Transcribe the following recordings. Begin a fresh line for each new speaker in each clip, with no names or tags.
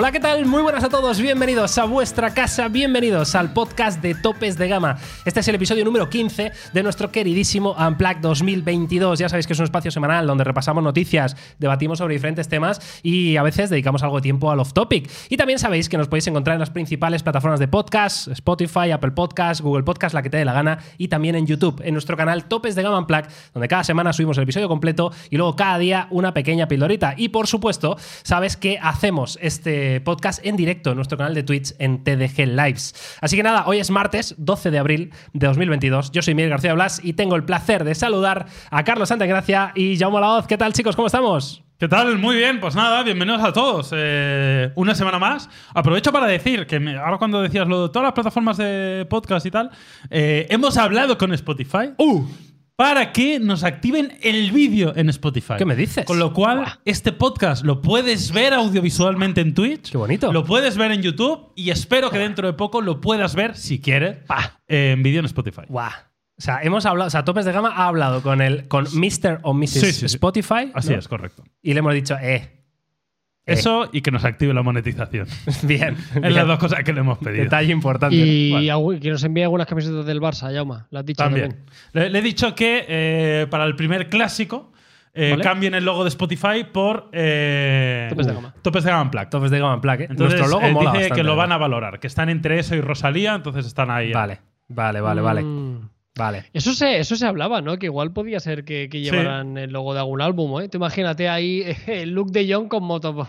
Hola, ¿qué tal? Muy buenas a todos, bienvenidos a vuestra casa, bienvenidos al podcast de Topes de Gama. Este es el episodio número 15 de nuestro queridísimo Unplugged 2022. Ya sabéis que es un espacio semanal donde repasamos noticias, debatimos sobre diferentes temas y a veces dedicamos algo de tiempo al off-topic. Y también sabéis que nos podéis encontrar en las principales plataformas de podcast, Spotify, Apple Podcast, Google Podcast, la que te dé la gana, y también en YouTube, en nuestro canal Topes de Gama Unplugged, donde cada semana subimos el episodio completo y luego cada día una pequeña pildorita. Y por supuesto, sabes que hacemos este podcast en directo en nuestro canal de Twitch en TDG Lives. Así que nada, hoy es martes 12 de abril de 2022. Yo soy Miguel García Blas y tengo el placer de saludar a Carlos Santagracia y Jaume Laoz. ¿Qué tal, chicos? ¿Cómo estamos?
¿Qué tal? Muy bien, pues nada, bienvenidos a todos. Eh, una semana más. Aprovecho para decir que ahora cuando decías lo de todas las plataformas de podcast y tal, eh, hemos hablado con Spotify.
¡Uh!
Para que nos activen el vídeo en Spotify.
¿Qué me dices?
Con lo cual, este podcast lo puedes ver audiovisualmente en Twitch.
Qué bonito.
Lo puedes ver en YouTube y espero que dentro de poco lo puedas ver, si quieres, en vídeo en Spotify.
O sea, hemos hablado, o sea, Topes de Gama ha hablado con el con Mr. o Mrs.
Sí, sí, sí.
Spotify.
Así
¿no?
es, correcto.
Y le hemos dicho, eh. Eh,
Eso y que nos active la monetización.
Bien.
Es
bien.
las dos cosas que le hemos pedido.
Detalle importante.
Y que nos envíe algunas camisetas del Barça, Yauma. Lo has dicho también.
También. Le, le he dicho que eh, para el primer clásico eh,
Vale.
cambien el logo de Spotify por eh,
Topes de gama.
Topes de gama Unplugged.
Topes de Gama ¿eh?
Entonces,
Nuestro logo mola
dice
bastante,
que lo van a valorar, que están entre eso y Rosalía, entonces están ahí.
Vale, vale, vale, vale.
Mm.
Vale.
Eso se, eso se hablaba, ¿no? Que igual podía ser que, que
Sí.
llevaran el logo de algún álbum, ¿eh? Tú imagínate ahí el look de John con moto.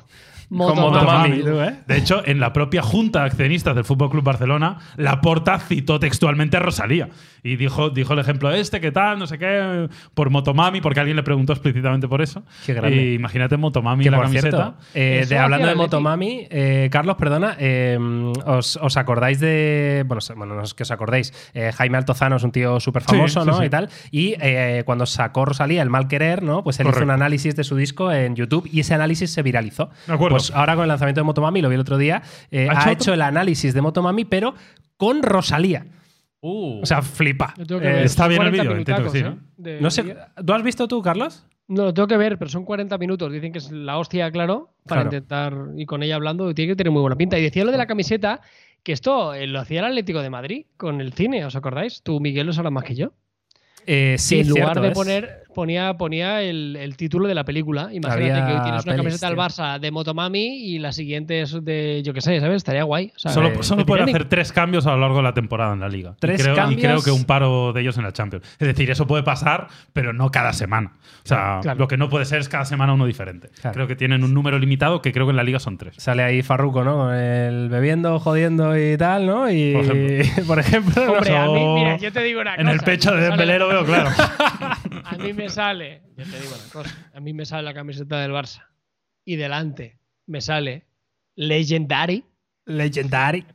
Motomami.
Tú, ¿eh?
De hecho, en la propia junta de accionistas del Fútbol Club Barcelona, Laporta citó textualmente a Rosalía y dijo, dijo el ejemplo este, ¿qué tal? No sé qué, por Motomami, porque alguien le preguntó explícitamente por eso.
Qué grande.
Y imagínate Motomami en la camiseta.
cierto, eh, de, hablando de. Motomami, eh, Carlos, perdona, eh, os, os acordáis de. Bueno, bueno, no es que os acordéis. eh, Jaime Altozano es un tío súper famoso,
Sí,
¿no?
sí, sí.
Y tal. Y eh, cuando sacó Rosalía el mal querer, ¿no? Pues él hizo
Correcto.
un análisis de su disco en YouTube y ese análisis se viralizó.
De acuerdo.
Pues ahora con el lanzamiento de Motomami, lo vi el otro día, eh,
¿Ha
ha,
hecho
el análisis de Motomami, pero con Rosalía.
Uh.
O sea, flipa. Eh,
está bien el
40
vídeo, entiendo que sí,
minutacos, ¿eh?
No sé. ¿tú has visto tú, Carlos?
No, lo tengo que ver, pero son 40 minutos. Dicen que es la hostia, claro, para
Claro.
intentar ir con ella hablando. Tiene que tener muy buena pinta. Y decía lo de la camiseta, que esto eh, lo hacía el Atlético de Madrid con el cine, ¿os acordáis? Tú, Miguel, lo sabrás más que yo.
Eh,
que
sí,
en lugar
cierto
de
es.
poner, ponía, ponía el, el título de la película. Imagínate
Había
que hoy tienes una
pelis,
camiseta
tío.
Barça de Motomami y la siguiente es de, yo qué sé, ¿sabes? Estaría guay. O sea,
Solo,
eh,
solo
te
puede
tienen-
hacer tres cambios a lo largo de la temporada en la liga.
¿Tres
y creo,
cambios?
Y creo que un paro de ellos en la Champions. Es decir, eso puede pasar, pero no cada semana. O sea,
Claro.
lo que no puede ser es cada semana uno diferente.
Claro.
Creo que tienen un número limitado que creo que en la liga son tres.
Sale ahí Farruko, ¿no? Con el bebiendo, jodiendo y tal, ¿no? Y
Por ejemplo.
por ejemplo, no
Hombre, a mí, mira, yo te digo una
En
cosa.
el pecho de Dembélé lo veo claro.
A mí me sale, yo te digo una cosa, a mí me sale la camiseta del Barça y delante me sale Legendary.
Legendary.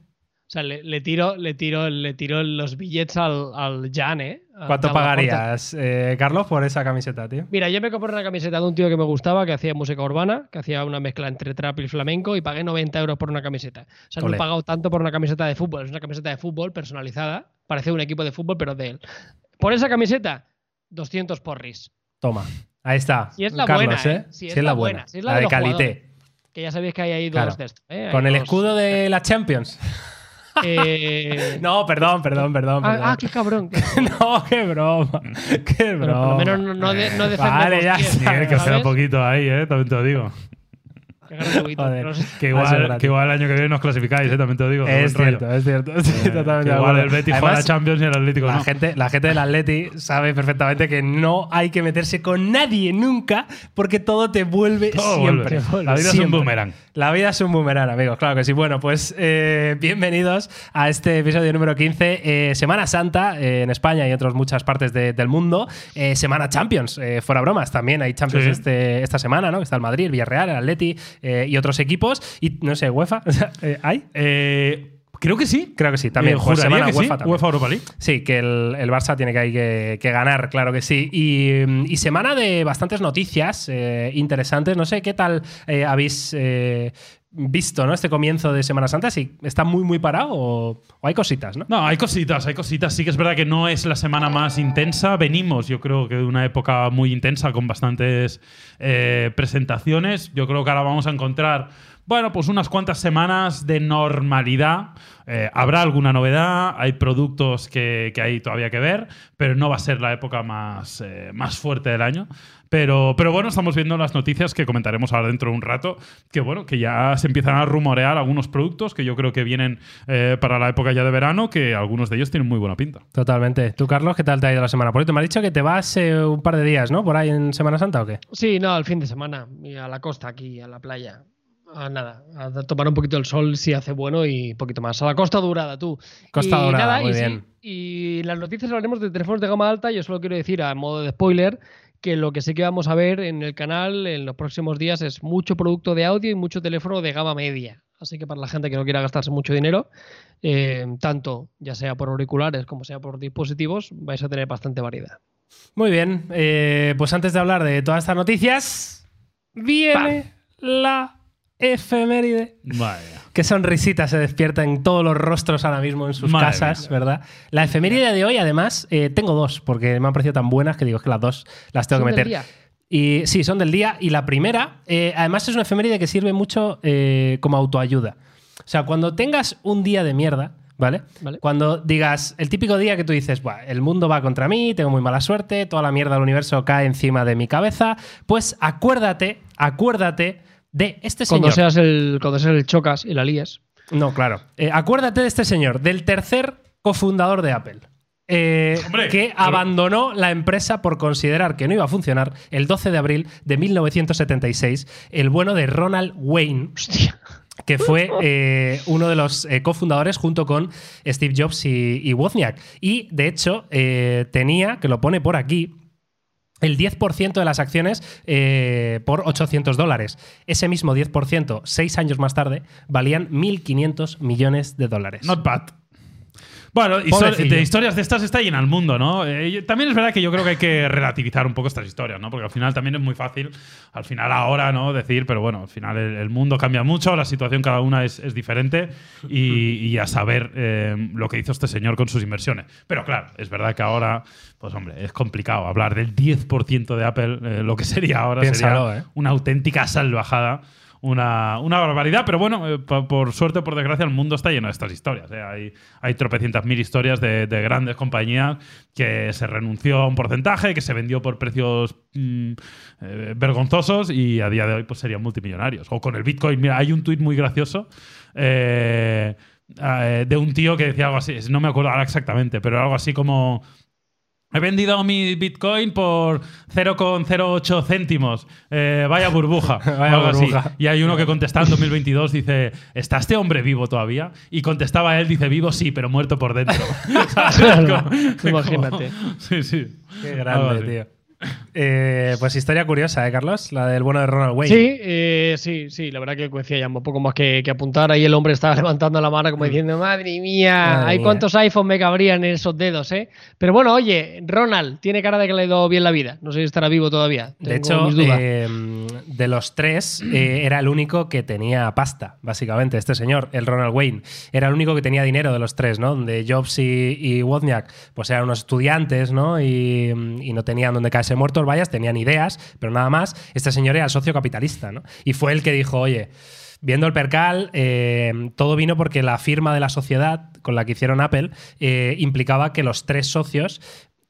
O sea, le, le tiro, le tiro, le tiro los billetes al, al Jan, ¿eh?
¿Cuánto pagarías, eh, Carlos, por esa camiseta, tío?
Mira, yo me compré una camiseta de un tío que me gustaba, que hacía música urbana, que hacía una mezcla entre trap y flamenco, y pagué 90 euros por una camiseta. O sea, no he pagado tanto por una camiseta de fútbol. Es una camiseta de fútbol personalizada. Parece un equipo de fútbol, pero de él. Por esa camiseta, 200 porris.
Toma. Ahí está.
Si es la
Carlos,
buena, ¿eh?
Si
Si es la buena, si es la de
calité.
Que ya sabéis que hay ahí dos de estos. ¿eh?
Con el
dos.
escudo de la Champions.
Eh,
No, perdón, perdón, perdón.
ah,
perdón.
ah, qué cabrón.
No, qué broma. Qué
Pero
broma.
por lo menos no, de- no defendemos
Vale, ya está.
Miguel, que
¿sabes?
sea poquito ahí, ¿eh? También te lo digo.
Que gane un poquito.
Joder.
Que igual,
gratis.
que igual el año que viene nos clasificáis, ¿eh? También te lo digo.
Es cierto, es cierto. Sí,
Eh, igual
acuerdo.
el Betis juega la Champions y el Atlético
La
no.
gente, la gente del Atleti sabe perfectamente que no hay que meterse con nadie nunca porque todo te vuelve
Todo
siempre.
vuelve. La vida es un boomerang.
La vida es un boomerang, amigos, claro que sí. Bueno, pues eh, bienvenidos a este episodio número 15. eh, Semana Santa eh, en España y en otras muchas partes de- del mundo. Eh, Semana Champions, eh, fuera bromas. También hay Champions
Sí.
este- esta semana, ¿no? Que está el Madrid, el Villarreal, el Atleti eh, y otros equipos. Y no sé, UEFA, eh, ¿hay?
Eh, creo que sí.
Creo que sí, también.
Eh,
Pues semana
que sí.
UEFA también.
UEFA Europa League.
Sí, que el, el Barça tiene que, hay que, que ganar, claro que sí. Y, mm, y semana de bastantes noticias eh, interesantes. No sé qué tal eh, habéis eh, visto ¿no? este comienzo de Semana Santa. Si está muy, muy parado o, hay cositas, ¿no?
No, hay cositas, hay cositas. Sí que es verdad que no es la semana más intensa. Venimos, yo creo que de una época muy intensa con bastantes eh, presentaciones. Yo creo que ahora vamos a encontrar bueno, pues unas cuantas semanas de normalidad. Eh, habrá alguna novedad, hay productos que, que hay todavía que ver, pero no va a ser la época más, eh, más fuerte del año. Pero, pero bueno, estamos viendo las noticias que comentaremos ahora dentro de un rato, que bueno, que ya se empiezan a rumorear algunos productos que yo creo que vienen eh, para la época ya de verano, que algunos de ellos tienen muy buena pinta.
Totalmente. ¿Tú, Carlos, qué tal te ha ido la semana? Por cierto, me has dicho que te vas eh, un par de días, ¿no? Por ahí en Semana Santa o qué?
Sí, no, al fin de semana. Y a la costa, aquí, a la playa. A nada, a tomar un poquito el sol si hace bueno y poquito más. A la Costa Dorada, tú.
Costa Dorada, muy
y sí,
bien.
y las noticias hablaremos de teléfonos de gama alta. Yo solo quiero decir, a modo de spoiler, que lo que sí que vamos a ver en el canal en los próximos días es mucho producto de audio y mucho teléfono de gama media. Así que para la gente que no quiera gastarse mucho dinero, eh, tanto ya sea por auriculares como sea por dispositivos, vais a tener bastante variedad.
Muy bien. eh, pues antes de hablar de todas estas noticias, viene la efeméride.
Vaya.
Qué sonrisita se despierta en todos los rostros ahora mismo en sus
Madre
casas, ¿verdad? La efeméride de hoy, además, eh, tengo dos, porque me han parecido tan buenas que digo que las dos las tengo que
Son del
meter.
día.
Y sí, son del día. Y la primera, eh, además, es una efeméride que sirve mucho eh, como autoayuda. O sea, cuando tengas un día de mierda, ¿vale?
Vale.
Cuando digas el típico día que tú dices, "Buah, el mundo va contra mí, tengo muy mala suerte, toda la mierda del universo cae encima de mi cabeza, pues acuérdate, acuérdate de este
Cuando
señor.
seas el, cuando seas el chocas y la líes.
No, claro. Eh, acuérdate de este señor, del tercer cofundador de Apple. eh,
Hombre,
que
pero-
abandonó la empresa por considerar que no iba a funcionar el 12 de abril de 1976, el bueno de Ronald Wayne,
Hostia.
que fue eh, uno de los eh, cofundadores junto con Steve Jobs y, y Wozniak. Y de hecho, eh, tenía, que lo pone por aquí, el 10% de las acciones eh, por 800 dólares. Ese mismo 10%, seis años más tarde, valían 1.500 millones de dólares.
Not bad. Bueno, histo-
Pobrecillo.
de historias de estas está llena el mundo, ¿no? Eh, también es verdad que yo creo que hay que relativizar un poco estas historias, ¿no? Porque al final también es muy fácil, al final ahora, ¿no? Decir, pero bueno, al final el, el mundo cambia mucho, la situación cada una es, es diferente y, y a saber eh, lo que hizo este señor con sus inversiones. Pero claro, es verdad que ahora, pues hombre, es complicado hablar del 10% de Apple, eh, lo que sería ahora
Piénsalo,
sería
¿eh?
una auténtica salvajada. Una, barbaridad, pero bueno, eh, po- por suerte o por desgracia, el mundo está lleno de estas historias. ¿eh? Hay, hay tropecientas mil historias de, de grandes compañías que se renunció a un porcentaje, que se vendió por precios mm, eh, vergonzosos y a día de hoy pues serían multimillonarios. O con el Bitcoin, mira, hay un tuit muy gracioso. de un tío que decía algo así, no me acuerdo ahora exactamente, pero algo así como He vendido mi Bitcoin por 0,08 céntimos. Eh, vaya burbuja.
Vaya
algo así. Y hay uno que contesta en 2022, dice, ¿está este hombre vivo todavía? Y contestaba él, dice, vivo sí, pero muerto por dentro.
Imagínate.
sí, sí.
Qué grande, tío. Eh, pues historia curiosa, ¿eh, Carlos? La del bueno de Ronald Wayne.
Sí, eh, sí, sí, la verdad que coincide ya un poco más que, que apuntar. Ahí el hombre estaba levantando la mano como diciendo, madre mía.
Madre
hay
mía.
cuántos iPhone me cabrían en esos dedos, ¿eh? Pero bueno, oye, Ronald tiene cara de que le ha ido bien la vida. No sé si estará vivo todavía.
De hecho,
mis dudas.
eh, de los tres, eh, era el único que tenía pasta, básicamente. Este señor, el Ronald Wayne, era el único que tenía dinero de los tres, ¿no? Donde Jobs y, y Wozniak, pues eran unos estudiantes, ¿no? Y, y no tenían donde caerse muertos, vayas, tenían ideas, pero nada más. Este señor era el socio capitalista, ¿no? Y fue el que dijo, oye. Viendo el percal, eh, todo vino porque la firma de la sociedad con la que hicieron Apple eh, implicaba que los tres socios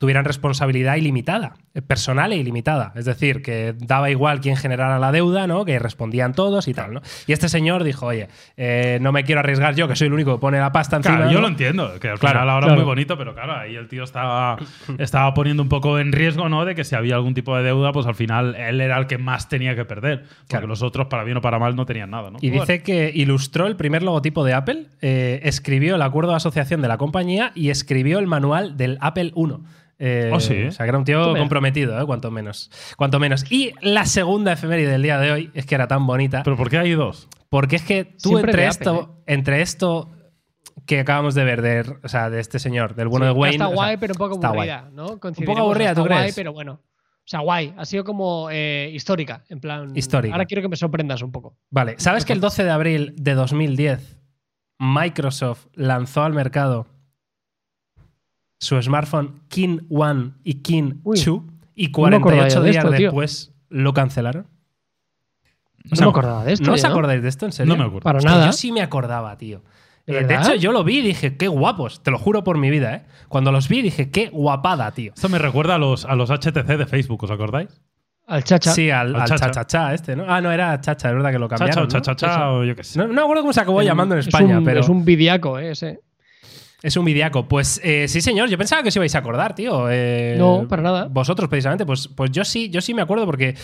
tuvieran responsabilidad ilimitada, eh, personal e ilimitada. Es decir, que daba igual quién generara la deuda, ¿no? Que respondían todos y tal, ¿no? Y este señor dijo, oye, eh, no me quiero arriesgar yo, que soy el único que pone la pasta encima.
Claro, yo
¿no?
lo entiendo, que al
Claro,
final ahora
claro.
es muy bonito, pero claro, ahí el tío estaba, estaba poniendo un poco en riesgo, ¿no? De que si había algún tipo de deuda, pues al final él era el que más tenía que perder. Porque
Claro.
los otros, para bien o para mal, no tenían nada, ¿no?
Y
Bueno.
dice que ilustró el primer logotipo de Apple, eh, escribió el acuerdo de asociación de la compañía y escribió el manual del Apple I. Eh,
Oh, sí.
O sea, que era un tío comprometido, ¿eh? cuanto menos. Cuanto menos. Y la segunda efeméride del día de hoy es que era tan bonita.
Pero ¿por qué hay dos?
Porque es que tú
Siempre
entre esto,
Apple,
entre esto que acabamos de ver, de, o sea, de este señor, del bueno
Sí,
de Wayne.
Está
o sea,
guay, pero un poco
guay.
aburrida, ¿no?
Un poco aburrida,
está
¿tú
guay,
crees?
pero bueno. O sea, guay. Ha sido como eh, histórica, en plan.
Histórica.
Ahora quiero que me sorprendas un poco.
Vale, ¿sabes que el 12 de abril de 2010 Microsoft lanzó al mercado su smartphone King One y King
Uy,
2 y
no me acordaba
48
yo de
días
tío.
después lo cancelaron?
No me acordaba de esto.
¿No os acordáis de esto, en serio?
No me acuerdo.
Para
Hostia,
nada.
Yo sí me acordaba, tío.
¿De
Eh, de hecho, yo lo vi y dije, qué guapos. Te lo juro por mi vida, ¿eh? Cuando los vi dije, qué guapada, tío.
Esto me recuerda a los, a los HTC de Facebook, ¿os acordáis?
Al chacha.
Sí, al,
Al
al
Chacha.
cha-cha-cha este, ¿no? Ah, no, era chacha, es verdad que lo
Chacha
cambiaron.
o cha, cha, cha, o yo qué sé.
¿no? No, no me acuerdo cómo se acabó
Es un-
llamando en
es
España,
un-
pero
Es un vidiaco, ¿eh? Ese.
Es un vidiaco. Pues eh, sí, señor, yo pensaba que os ibais a acordar, tío. Eh,
No, para nada.
Vosotros, precisamente, pues, pues yo sí, yo sí me acuerdo porque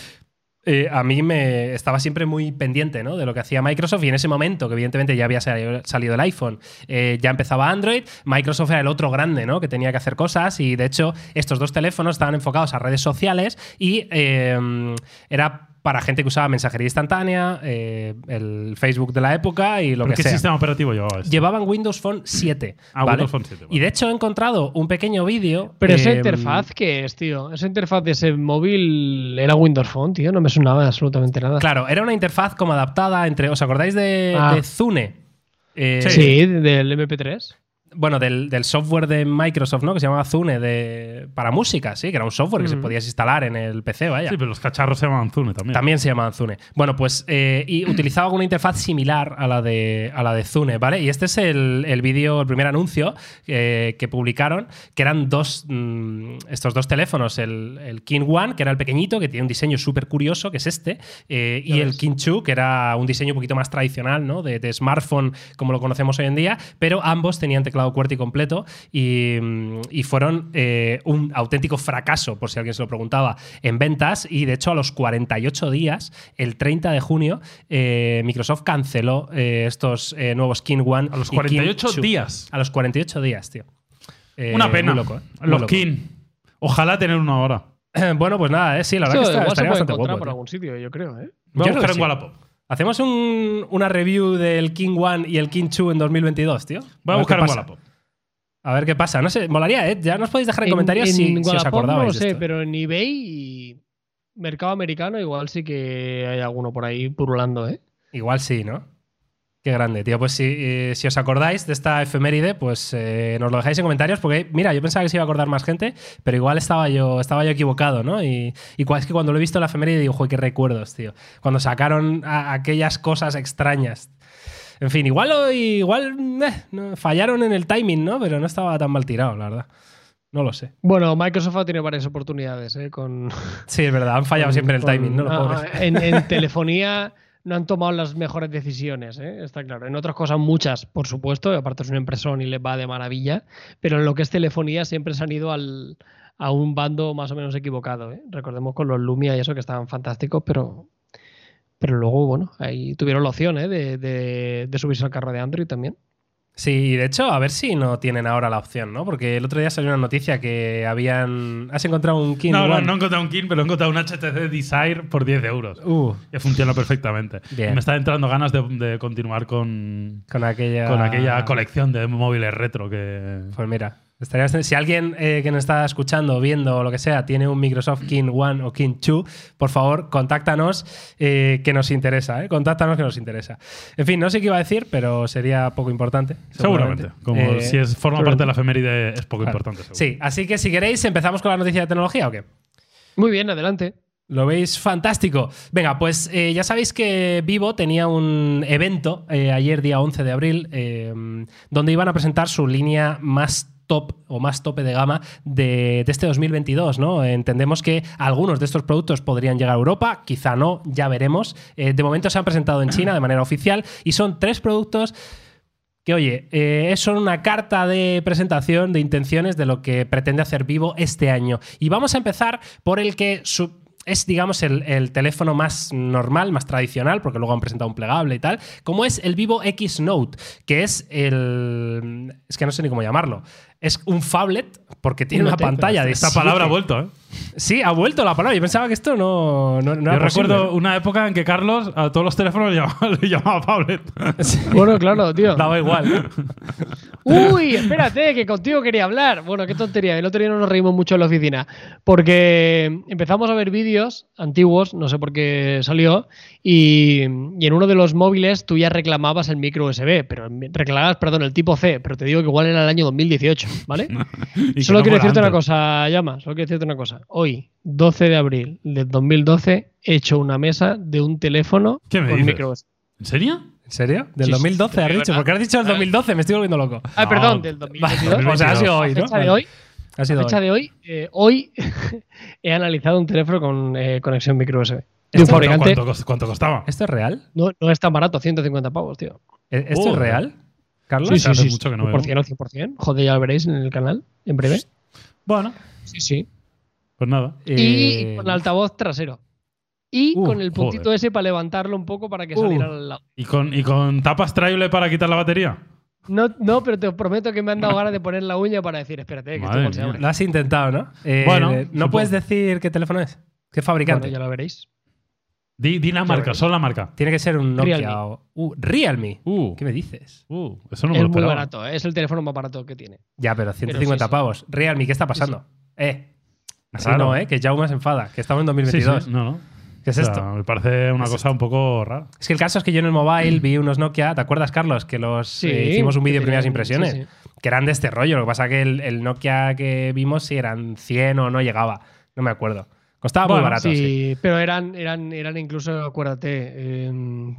eh, a mí me estaba siempre muy pendiente ¿no? de lo que hacía Microsoft y en ese momento, que evidentemente ya había salido, el iPhone, eh, ya empezaba Android, Microsoft era el otro grande ¿no? que tenía que hacer cosas y de hecho estos dos teléfonos estaban enfocados a redes sociales y eh, era para gente que usaba mensajería instantánea, eh, el Facebook de la época y lo
¿Pero
que
¿Qué
sea.
sistema operativo llevaba esto?
Llevaban Windows Phone 7.
Ah,
¿vale?
Windows Phone 7, vale.
Y de hecho he encontrado un pequeño vídeo.
Pero esa
eh,
interfaz, ¿qué es, tío? Esa interfaz de ese móvil era Windows Phone, tío. No me sonaba absolutamente nada.
Claro, era una interfaz como adaptada entre. ¿Os acordáis de,
Ah.
de Zune? Eh,
Sí, del MP3.
Bueno, del, del software de Microsoft, ¿no? Que se llamaba Zune de, para música, sí, que era un software que se
Mm.
podías instalar en el PC, vaya.
Sí, pero los cacharros se llaman Zune también.
También se llamaban Zune. Bueno, pues eh, y utilizaba una interfaz similar a la de, a la de Zune, ¿vale? Y este es el, el vídeo, el primer anuncio eh, que publicaron, que eran dos, mm, estos dos teléfonos, el, el King One, que era el pequeñito, que tiene un diseño súper curioso, que es este, eh, y el. King Two, que era un diseño un poquito más tradicional, ¿no? De, de smartphone como lo conocemos hoy en día, pero ambos tenían teclado QWERTY completo y, mm, y fueron eh, un auténtico fracaso, por si alguien se lo preguntaba, en ventas. Y de hecho, a los 48 días, el 30 de junio, eh, Microsoft canceló eh, estos eh, nuevos King One.
A los
y King
48
Two.
días.
A los 48 días, tío. Eh,
Una pena.
muy loco, ¿eh? Muy
Los
loco.
King. Ojalá tener una hora.
bueno, pues nada, eh, sí, la verdad
Eso
que está,
se
estaría
puede
bastante guapo.
por
tío.
algún sitio, yo creo, ¿eh?
Voy a buscar en
sí.
Wallapop.
¿Hacemos un- una review del King One y el King 2 en 2022, tío?
Voy a buscar en. Wallapop.
A ver qué pasa. No sé, molaría, ¿eh? Ya nos podéis dejar en, comentarios si, si os acordabais.
No lo sé,
esto.
pero en eBay y mercado americano igual sí que hay alguno por ahí purulando, ¿eh?
Igual sí, ¿no? Qué grande, tío. Pues si, eh, si os acordáis de esta efeméride, pues eh, nos lo dejáis en comentarios, porque mira, yo pensaba que se iba a acordar más gente, pero igual estaba yo, estaba yo equivocado, ¿no? Y, y es que cuando lo he visto en la efeméride digo, joder, qué recuerdos, tío. Cuando sacaron a- aquellas cosas extrañas. En fin, igual, igual eh, fallaron en el timing, ¿no? Pero no estaba tan mal tirado, la verdad. No lo sé.
Bueno, Microsoft ha tenido varias oportunidades, ¿eh? Con,
Sí, es verdad, han fallado
con-
siempre en el
con-
timing, ¿no? Los
ah,
pobres.
en, en telefonía no han tomado las mejores decisiones, ¿eh? está claro. En otras cosas, muchas, por supuesto, aparte es una impresora y les va de maravilla, pero en lo que es telefonía siempre se han ido al, a un bando más o menos equivocado. ¿eh? Recordemos con los Lumia y eso que estaban fantásticos, pero, pero luego, bueno, ahí tuvieron la opción ¿eh? de, de- de subirse al carro de Android también.
Sí, y de hecho, a ver si no tienen ahora la opción, ¿no? Porque el otro día salió una noticia que habían. ¿Has encontrado un King
No, no,
One?
no he encontrado un King, pero he encontrado un HTC Desire por 10 euros.
Uh,
Que funciona perfectamente.
Bien.
Me está entrando ganas de, de continuar con,
con aquella.
con aquella colección de móviles retro que.
Pues mira, estaría si alguien eh, que nos está escuchando, viendo o lo que sea, tiene un Microsoft King One o King 2, por favor, contáctanos eh, que nos interesa, ¿eh? Contáctanos que nos interesa. En fin, no sé qué iba a decir, pero sería poco importante.
Seguramente. Como
Eh,
si es, forma parte de la efeméride, es poco
claro.
importante. seguro.
Sí, así que si queréis, empezamos con la noticia de tecnología o qué?
Muy bien, adelante.
Lo veis fantástico. Venga, pues eh, ya sabéis que Vivo tenía un evento eh, ayer, día 11 de abril, eh, donde iban a presentar su línea más top o más tope de gama de, este 2022, ¿no? Entendemos que algunos de estos productos podrían llegar a Europa, quizá no, ya veremos. Eh, de momento se han presentado en China de manera oficial y son tres productos que oye, eh, son una carta de presentación de intenciones de lo que pretende hacer Vivo este año. Y vamos a empezar por el que es, digamos, el teléfono más normal, más tradicional, porque luego han presentado un plegable y tal, como es el Vivo X Note, que es el... Es que no sé ni cómo llamarlo. Es un phablet, porque tiene
Un
una pantalla de
Esta
siete-
palabra ha vuelto, ¿eh?
Sí, ha vuelto la palabra. Yo pensaba que esto no, no, no
Yo
era
recuerdo
posible.
una época en que Carlos a todos los teléfonos le llamaba, le llamaba Pablet.
Bueno, claro, tío.
Daba igual.
Uy, espérate, que contigo quería hablar. Bueno, qué tontería. El otro día no nos reímos mucho en la oficina. Porque empezamos a ver vídeos antiguos, no sé por qué salió, y, y en uno de los móviles tú ya reclamabas el micro USB, pero reclamabas, perdón, el tipo C, pero te digo que igual era el año 2018, ¿vale? Solo
no
quiero decirte una cosa, Llama, solo quiero decirte una cosa. hoy, 12 de abril del 2012, he hecho una mesa de un teléfono
¿Qué me
con
dices?
micro USB.
¿En serio?
¿En serio? ¿Del
Sí, sí,
2012
sí,
has dicho?
verdad.
Porque has dicho el 2012, me estoy volviendo loco.
Ah,
No,
perdón, del
Vale,
2022.
o sea, ha sido
A
hoy, ¿no?
fecha de hoy,
Ha sido
a fecha
hoy.
de hoy, eh, hoy he analizado un teléfono con eh, conexión micro USB. De
¿Esto
un fabricante.
¿Cuánto, cost- cuánto costaba?
¿Esto es real?
No, no es tan barato, 150 pavos, tío.
¿E- ¿Esto es
Joder.
real? ¿Carlos?
Sí, sí, hace mucho que no veo.
100% o 100%. Joder, ya lo veréis en el canal, en breve.
Bueno,
Sí, sí.
pues nada.
Eh,
Y con altavoz trasero. Y
Uh,
con el puntito
joder.
ese para levantarlo un poco para que
Uh.
saliera al lado.
¿Y con, ¿Y con tapas traible para quitar la batería?
No, no, pero te prometo que me han dado ganas de poner la uña para decir, espérate, que
Madre
esto se abre.
Lo has intentado, ¿no? Eh,
Bueno,
¿No
supongo.
puedes decir qué teléfono es? ¿Qué fabricante?
Bueno, ya lo veréis.
Di, di la marca, solo la marca.
Tiene que ser un Nokia
Realme.
o. Uh, Realme.
Uh,
¿Qué me dices?
uh, eso no me
es
lo
muy
esperaba.
barato, ¿eh? es el teléfono más barato que tiene.
Ya, pero 150
sí, sí.
pavos. Realme, ¿qué está pasando? Eh. Así
Raro.
no, ¿eh? Que Jaume se enfada. Que estamos en
Sí, sí,
2022.
no, no.
¿Qué es
O sea,
esto?
Me parece una
¿Qué es
cosa un poco rara.
Es que el caso es que yo en el mobile vi unos Nokia. ¿Te acuerdas, Carlos? Que los
Sí,
eh, hicimos un vídeo de
que
primeras
tenían-
impresiones.
sí, sí.
Que eran de este rollo. Lo que pasa que el, el Nokia que vimos si eran 100 o no llegaba. No me acuerdo. Costaba muy barato.
sí,
sí.
pero eran, eran, eran incluso, acuérdate, eh,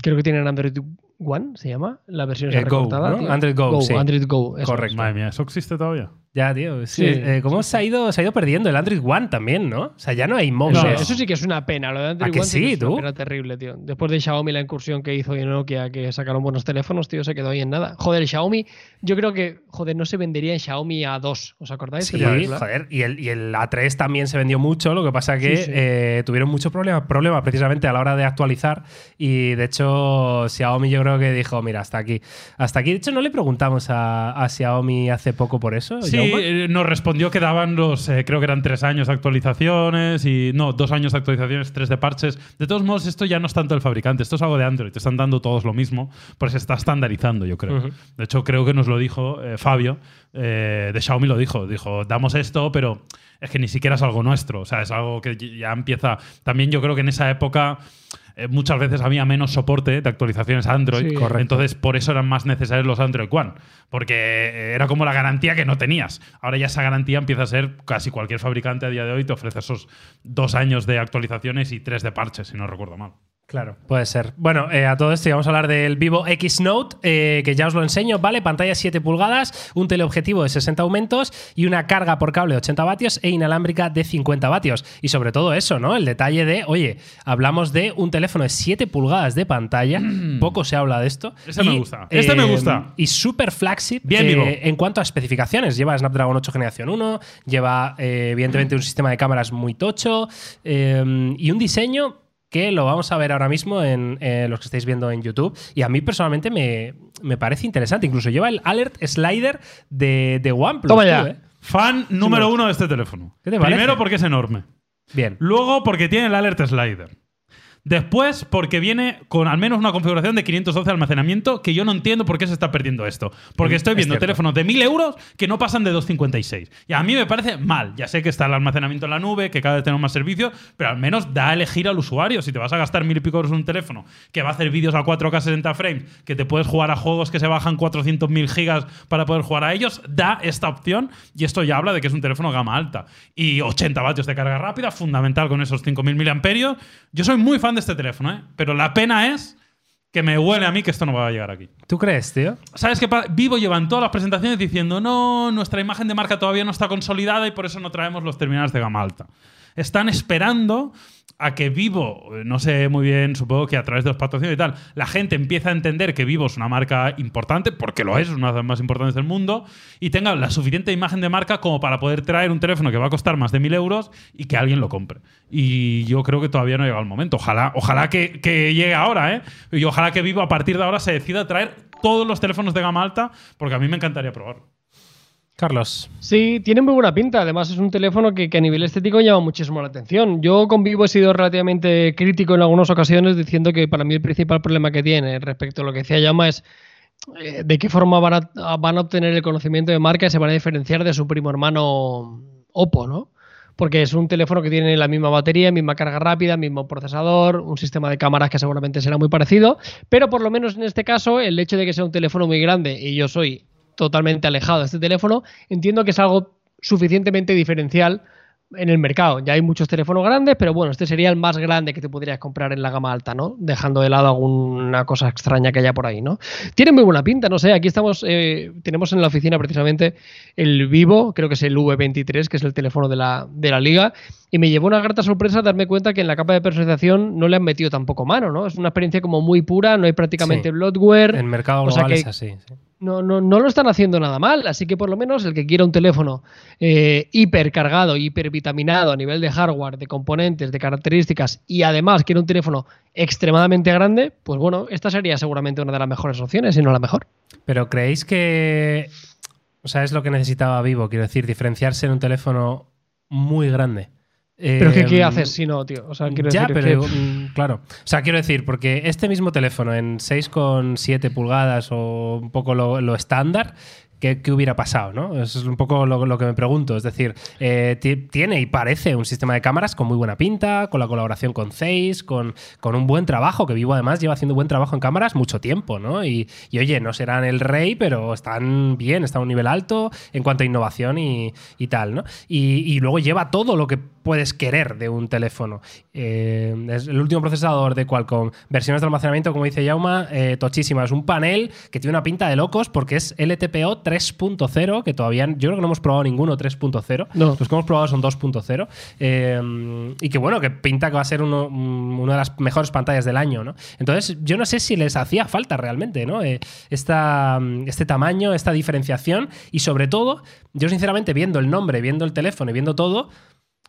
creo que tienen Android One, ¿se llama? La versión
Eh, Go,
recortada.
¿no? Android Go, sí.
Android Go.
Correcto.
Madre mía, ¿eso existe todavía?
Ya, tío. Sí.
Sí.
Eh, ¿Cómo se, ha ido, se ha ido perdiendo el Android One también, no? O sea, ya no hay móviles.
No.
eso sí que es una pena. Lo de Android
¿A
One que
sí,
es una
tú?
pena terrible, tío. Después de Xiaomi, la incursión que hizo y Nokia, que sacaron buenos teléfonos, tío, se quedó ahí en nada. Joder, el Xiaomi, yo creo que, joder, no se vendería en Xiaomi A2. ¿Os acordáis?
Sí, joder. Y el, y el A3 también se vendió mucho, lo que pasa que
Sí, sí.
eh, tuvieron muchos problemas problema precisamente a la hora de actualizar. Y de hecho, Xiaomi yo creo que dijo, mira, hasta aquí. Hasta aquí. De hecho, no le preguntamos a, a Xiaomi hace poco por eso.
Sí? Eh, nos respondió que daban los, eh, creo que eran tres años de actualizaciones y no, dos años de actualizaciones, tres de parches. De todos modos, esto ya no es tanto el fabricante, esto es algo de Android, te están dando todos lo mismo, pues se está estandarizando, yo creo. De hecho, creo que nos lo dijo eh, Fabio, de Xiaomi lo dijo, dijo, damos esto, pero es que ni siquiera es algo nuestro, o sea, es algo que ya empieza, también yo creo que en esa época... eh, muchas veces había menos soporte de actualizaciones a Android,
Sí.
Correcto.
entonces por eso eran más necesarios los Android One, porque era como la garantía que no tenías. Ahora ya esa garantía empieza a ser casi cualquier fabricante a día de hoy te ofrece esos dos años de actualizaciones y tres de parches, si no recuerdo mal.
Claro, puede ser. Bueno, eh, a todo esto vamos a hablar del Vivo X Note, eh, que ya os lo enseño, ¿vale? Pantalla 7 pulgadas, un teleobjetivo de 60 aumentos y una carga por cable de 80 vatios e inalámbrica de 50 vatios. Y sobre todo eso, ¿no? El detalle de, oye, hablamos de un teléfono de 7 pulgadas de pantalla, poco se habla de esto.
Ese me gusta. Este me gusta.
Y super flagship
Bien,
eh,
Vivo.
en cuanto a especificaciones. Lleva Snapdragon 8 generación 1, lleva eh, evidentemente un sistema de cámaras muy tocho eh, y un diseño que lo vamos a ver ahora mismo en eh, los que estáis viendo en YouTube. Y a mí personalmente me, me parece interesante. Incluso lleva el Alert Slider de, de OnePlus.
Toma
tú,
ya.
¿eh?
Fan número uno de este teléfono.
¿Qué te parece?
Primero porque es enorme.
Bien.
Luego porque tiene el Alert Slider. Después, porque viene con al menos una configuración de 512 de almacenamiento, que yo no entiendo por qué se está perdiendo esto. Porque
Mm,
estoy
es
viendo
cierto.
teléfonos de 1000 euros que no pasan de 256. Y a mí me parece mal. Ya sé que está el almacenamiento en la nube, que cada vez tenemos más servicios, pero al menos da a elegir al usuario. Si te vas a gastar mil y pico euros en un teléfono que va a hacer vídeos a 4K 60 frames, que te puedes jugar a juegos que se bajan 400.000 gigas para poder jugar a ellos, da esta opción. Y esto ya habla de que es un teléfono gama alta. Y 80 vatios de carga rápida, fundamental con esos 5.000 miliamperios. Yo soy muy fan de este teléfono, ¿eh? pero la pena es que me huele a mí que esto no va a llegar aquí.
¿Tú crees, tío?
¿Sabes qué? Vivo llevan todas las presentaciones diciendo, no, nuestra imagen de marca todavía no está consolidada y por eso no traemos los terminales de gama alta. Están esperando a que Vivo, eh, no sé muy bien, supongo que a través de los patrocinios y tal, la gente empieza a entender que Vivo es una marca importante, porque lo es, es una de las más importantes del mundo, y tenga la suficiente imagen de marca como para poder traer un teléfono que va a costar más de mil euros y que alguien lo compre. Y yo creo que todavía no ha llegado el momento. Ojalá, ojalá que, que llegue ahora, ¿eh? Y ojalá que Vivo a partir de ahora se decida a traer todos los teléfonos de gama alta, porque a mí me encantaría probarlo.
Carlos.
Sí, tiene muy buena pinta. Además, es un teléfono que, a nivel estético llama muchísimo la atención. Yo con Vivo he sido relativamente crítico en algunas ocasiones, diciendo que para mí el principal problema que tiene respecto a lo que decía Llama es eh, de qué forma van a, van a obtener el conocimiento de marca y se van a diferenciar de su primo hermano Oppo, ¿no? Porque es un teléfono que tiene la misma batería, misma carga rápida, mismo procesador, un sistema de cámaras que seguramente será muy parecido, pero por lo menos en este caso, el hecho de que sea un teléfono muy grande y yo soy totalmente alejado de este teléfono, entiendo que es algo suficientemente diferencial en el mercado. Ya hay muchos teléfonos grandes, pero bueno, este sería el más grande que te podrías comprar en la gama alta, ¿no? Dejando de lado alguna cosa extraña que haya por ahí, ¿no? Tiene muy buena pinta, no sé. Aquí estamos, eh, tenemos en la oficina precisamente el Vivo, creo que es el V23, que es el teléfono de la, de la liga. Y me llevó una grata sorpresa darme cuenta que en la capa de personalización no le han metido tampoco mano, ¿no? Es una experiencia como muy pura, no hay prácticamente
Sí.
bloatware.
En mercado
o sea
global
que-
es así. sí.
No, no, no lo están haciendo nada mal, así que por lo menos el que quiera un teléfono eh, hipercargado, hipervitaminado a nivel de hardware, de componentes, de características y además quiere un teléfono extremadamente grande, pues bueno, esta sería seguramente una de las mejores opciones, si no la mejor.
Pero ¿creéis que. O sea, es lo que necesitaba Vivo, quiero decir, diferenciarse en un teléfono muy grande.
Pero ¿qué, qué
Eh,
haces si no, tío? O sea, quiero
ya,
decir
pero
que-
mm, claro. O sea, quiero decir, porque este mismo teléfono en 6,7 pulgadas o un poco lo, lo estándar, ¿qué, qué hubiera pasado? ¿no? Eso es un poco lo, lo que me pregunto. Es decir, eh, ti- tiene y parece un sistema de cámaras con muy buena pinta, con la colaboración con Zeiss, con, con un buen trabajo, que Vivo además lleva haciendo buen trabajo en cámaras mucho tiempo, ¿no? Y, y, oye, no serán el rey, pero están bien, están a un nivel alto en cuanto a innovación y, y tal, ¿no? Y, y luego lleva todo lo que puedes querer de un teléfono. Eh, es el último procesador de Qualcomm. Versiones de almacenamiento, como dice Yauma, eh, tochísimas. Un panel que tiene una pinta de locos porque es LTPO 3.0, que todavía yo creo que no hemos probado ninguno 3.0.
No.
Los que hemos probado son 2.0. Eh, y que bueno, que pinta que va a ser uno- un- una de las mejores pantallas del año, ¿no? Entonces, yo no sé si les hacía falta realmente, ¿no? Eh, esta, este tamaño, esta diferenciación y sobre todo, yo sinceramente viendo el nombre, viendo el teléfono y viendo todo,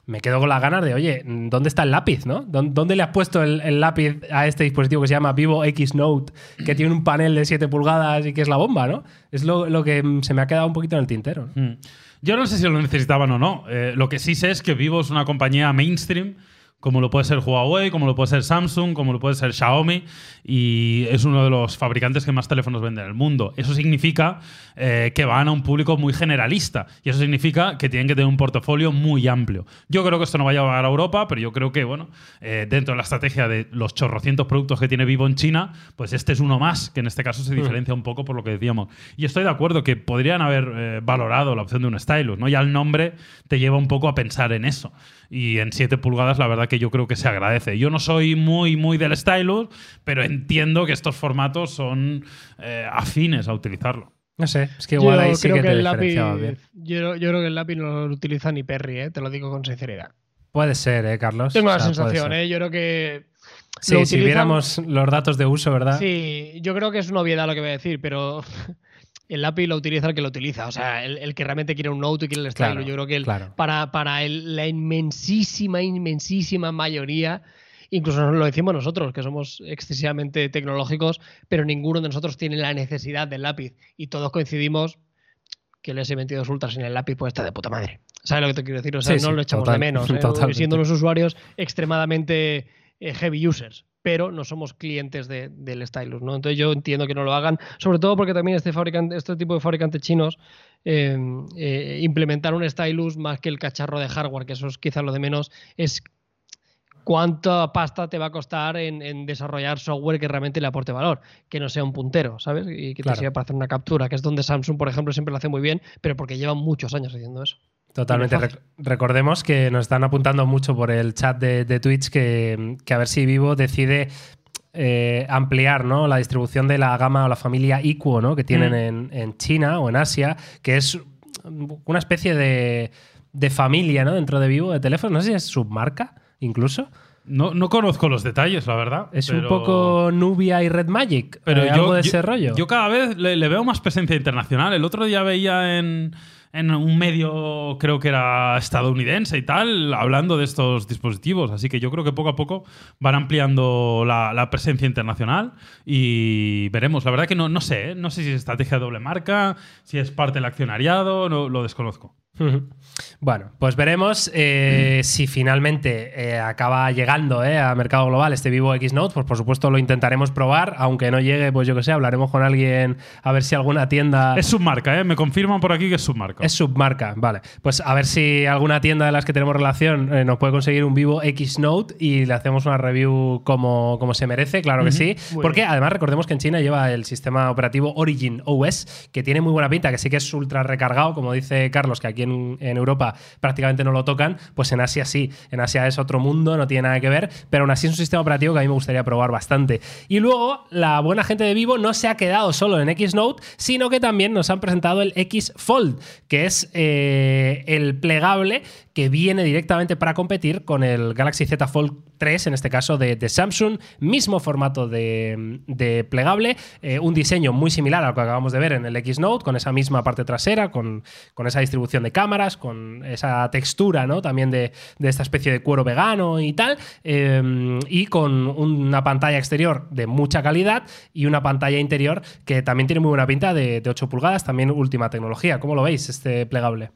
me quedo con las ganas de, oye, ¿dónde está el lápiz, no? ¿Dó- ¿Dónde le has puesto el, el lápiz a este dispositivo que se llama Vivo X Note, que tiene un panel de 7 pulgadas y que es la bomba, ¿no? Es lo, lo que mm, se me ha quedado un poquito en el tintero. ¿no?
Mm. Yo no sé si lo necesitaban o no. Eh, lo que sí sé es que Vivo es una compañía mainstream, como lo puede ser Huawei, como lo puede ser Samsung, como lo puede ser Xiaomi, y es uno de los fabricantes que más teléfonos venden en el mundo. Eso significa eh, que van a un público muy generalista, y eso significa que tienen que tener un portafolio muy amplio. Yo creo que esto no va a llegar a Europa, pero yo creo que, bueno, eh, dentro de la estrategia de los chorrocientos productos que tiene Vivo en China, pues este es uno más, que en este caso se diferencia un poco por lo que decíamos. Y estoy de acuerdo que podrían haber eh, valorado la opción de un stylus, ¿no? Ya el nombre te lleva un poco a pensar en eso. Y en 7 pulgadas, la verdad que yo creo que se agradece. Yo no soy muy, muy del stylus, pero entiendo que estos formatos son eh, afines a utilizarlo.
No sé, es que igual
yo
ahí sí que,
que,
te
el lápiz,
diferenciaba bien.
yo, yo creo que el lápiz no lo utiliza ni Perry, ¿eh? te lo digo con sinceridad.
Puede ser, ¿eh, Carlos?
Tengo
O
la
sea,
sensación. ¿eh? yo creo que
Sí, si
utilizan-
viéramos los datos de uso, ¿verdad?
Sí, yo creo que es una obviedad lo que voy a decir, pero el lápiz lo utiliza el que lo utiliza. O sea, el, el que realmente quiere un Note y quiere el.
Claro,
yo creo que el-
claro.
para, para el- la inmensísima, inmensísima mayoría, incluso lo decimos nosotros, que somos excesivamente tecnológicos, pero ninguno de nosotros tiene la necesidad del lápiz. Y todos coincidimos que el S22 Ultra sin el lápiz puede estar de puta madre. ¿Sabes lo que te quiero decir? O sea,
Sí,
no
sí,
lo echamos
total-
de menos, ¿eh? siendo unos usuarios extremadamente eh, heavy users, pero no somos clientes de- del stylus, ¿no? Entonces yo entiendo que no lo hagan, sobre todo porque también este fabricante, este tipo de fabricantes chinos eh, eh, implementar un stylus más que el cacharro de hardware, que eso es quizás lo de menos, es cuánta pasta te va a costar en, en desarrollar software que realmente le aporte valor, que no sea un puntero, ¿sabes? Y que
Claro.
te sirva para hacer una captura, que es donde Samsung, por ejemplo, siempre lo hace muy bien, pero porque llevan muchos años haciendo eso.
Totalmente. Recordemos que nos están apuntando mucho por el chat de, de Twitch que, que a ver si Vivo decide eh, ampliar ¿no? la distribución de la gama o la familia Equo ¿no? que tienen
Mm.
en, en China o en Asia, que es una especie de, de familia ¿no? dentro de Vivo de teléfonos. No sé si es submarca incluso.
No, no conozco los detalles, la verdad.
Es un poco Nubia y Red Magic.
Pero
eh,
yo,
algo de
yo-
ese rollo.
Yo cada vez le, le veo más presencia internacional. El otro día veía en, en un medio, creo que era estadounidense y tal, hablando de estos dispositivos. Así que yo creo que poco a poco van ampliando la, presencia internacional y veremos. La verdad que no, no sé, ¿eh? no sé si es estrategia de doble marca, si es parte del accionariado, no, lo desconozco.
Bueno, pues veremos eh,
Mm.
si finalmente eh, acaba llegando eh, a mercado global este Vivo X Note. Pues por supuesto lo intentaremos probar, aunque no llegue, pues yo que sé, hablaremos con alguien a ver si alguna tienda
Es submarca, ¿eh? Me confirman por aquí que es submarca.
es submarca. Vale, pues a ver si alguna tienda de las que tenemos relación nos puede conseguir un Vivo X Note y le hacemos una review como, como se merece, claro que sí. Porque además recordemos que en China lleva el sistema operativo Origin OS, que tiene muy buena pinta, que sí que es ultra recargado, como dice Carlos, que aquí en, Europa prácticamente no lo tocan, pues en Asia sí. En Asia es otro mundo, no tiene nada que ver, pero aún así es un sistema operativo que a mí me gustaría probar bastante. Y luego, la buena gente de Vivo no se ha quedado solo en X Note, sino que también nos han presentado el X Fold, que es eh, el plegable que viene directamente para competir con el Galaxy Z Fold 3, en este caso de, Samsung, mismo formato de, plegable, eh, un diseño muy similar a lo que acabamos de ver en el X Note, con esa misma parte trasera, con esa distribución de cámaras, con esa textura ¿no? también de, de esta especie de cuero vegano y tal, eh, y con una pantalla exterior de mucha calidad y una pantalla interior que también tiene muy buena pinta de, de 8 pulgadas, también última tecnología. ¿Cómo lo veis este plegable?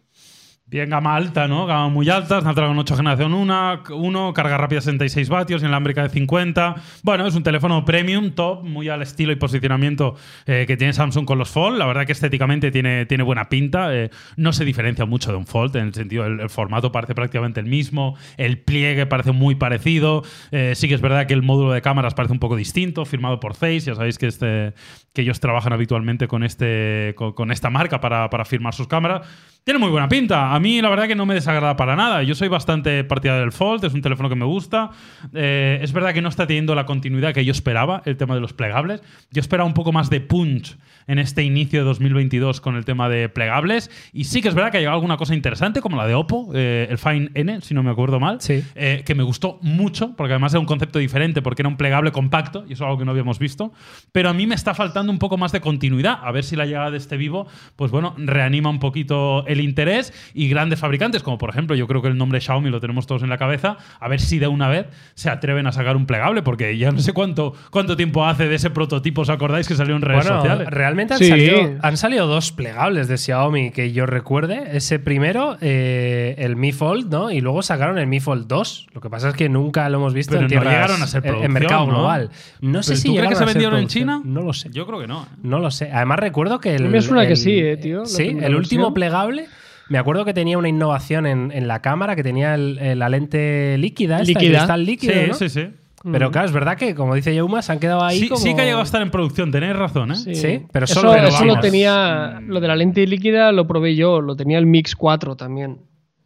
Bien, gama alta, ¿no? Gama muy alta, Snapdragon 8 generación 1, 1, carga rápida 66 vatios, inalámbrica de 50. Bueno, es un teléfono premium, top, muy al estilo y posicionamiento eh, que tiene Samsung con los Fold. La verdad que estéticamente tiene, tiene buena pinta. Eh, no se diferencia mucho de un Fold, en el sentido, el, el, formato parece prácticamente el mismo, el pliegue parece muy parecido. Eh, sí que es verdad que el módulo de cámaras parece un poco distinto, firmado por Face. Ya sabéis que, este, que ellos trabajan habitualmente con, este, con esta marca para, para firmar sus cámaras. Tiene muy buena pinta. A mí la verdad que no me desagrada para nada. Yo soy bastante partidario del Fold, es un teléfono que me gusta. Eh, es verdad que no está teniendo la continuidad que yo esperaba, el tema de los plegables. Yo esperaba un poco más de punch en este inicio de 2022 con el tema de plegables. Y sí que es verdad que ha llegado alguna cosa interesante, como la de Oppo, eh, el Fine N, si no me acuerdo mal,
Sí.
eh, que me gustó mucho, porque además era un concepto diferente, porque era un plegable compacto, y eso es algo que no habíamos visto. Pero a mí me está faltando un poco más de continuidad. A ver si la llegada de este vivo, pues bueno, reanima un poquito el interés y grandes fabricantes, como por ejemplo, yo creo que el nombre Xiaomi lo tenemos todos en la cabeza, a ver si de una vez se atreven a sacar un plegable, porque ya no sé cuánto, cuánto tiempo hace de ese prototipo, ¿os acordáis que salió en redes
Bueno,
sociales?
realmente han,
Sí.
salido, han salido dos plegables de Xiaomi que yo recuerde. Ese primero, eh, el Mi Fold, ¿no? Y luego sacaron el Mi Fold 2. Lo que pasa es que nunca lo hemos visto
Pero
en
no
tierras,
llegaron a ser
en- en mercado
¿no?
global. No sé
¿Pero
si
tú crees que
llegaron
se vendieron en. China?
No lo sé.
Yo creo que no. ¿eh?
No lo sé. Además recuerdo que el.
A mí me suena que
el-
sí, eh, tío,
Sí, el último plegable. Me acuerdo que tenía una innovación en, en la cámara, que tenía el- el- la lente líquida, esta, el
Líquida.
cristal líquido,
Sí,
¿no?
sí, sí.
Pero claro, es verdad que, como dice Yauma, se han quedado ahí
Sí,
como...
sí que ha llegado a estar en producción, tenéis razón, ¿eh?
Sí, pero
eso,
solo- pero
eso lo tenía. Lo de la lente líquida lo probé yo, lo tenía el Mix 4 también.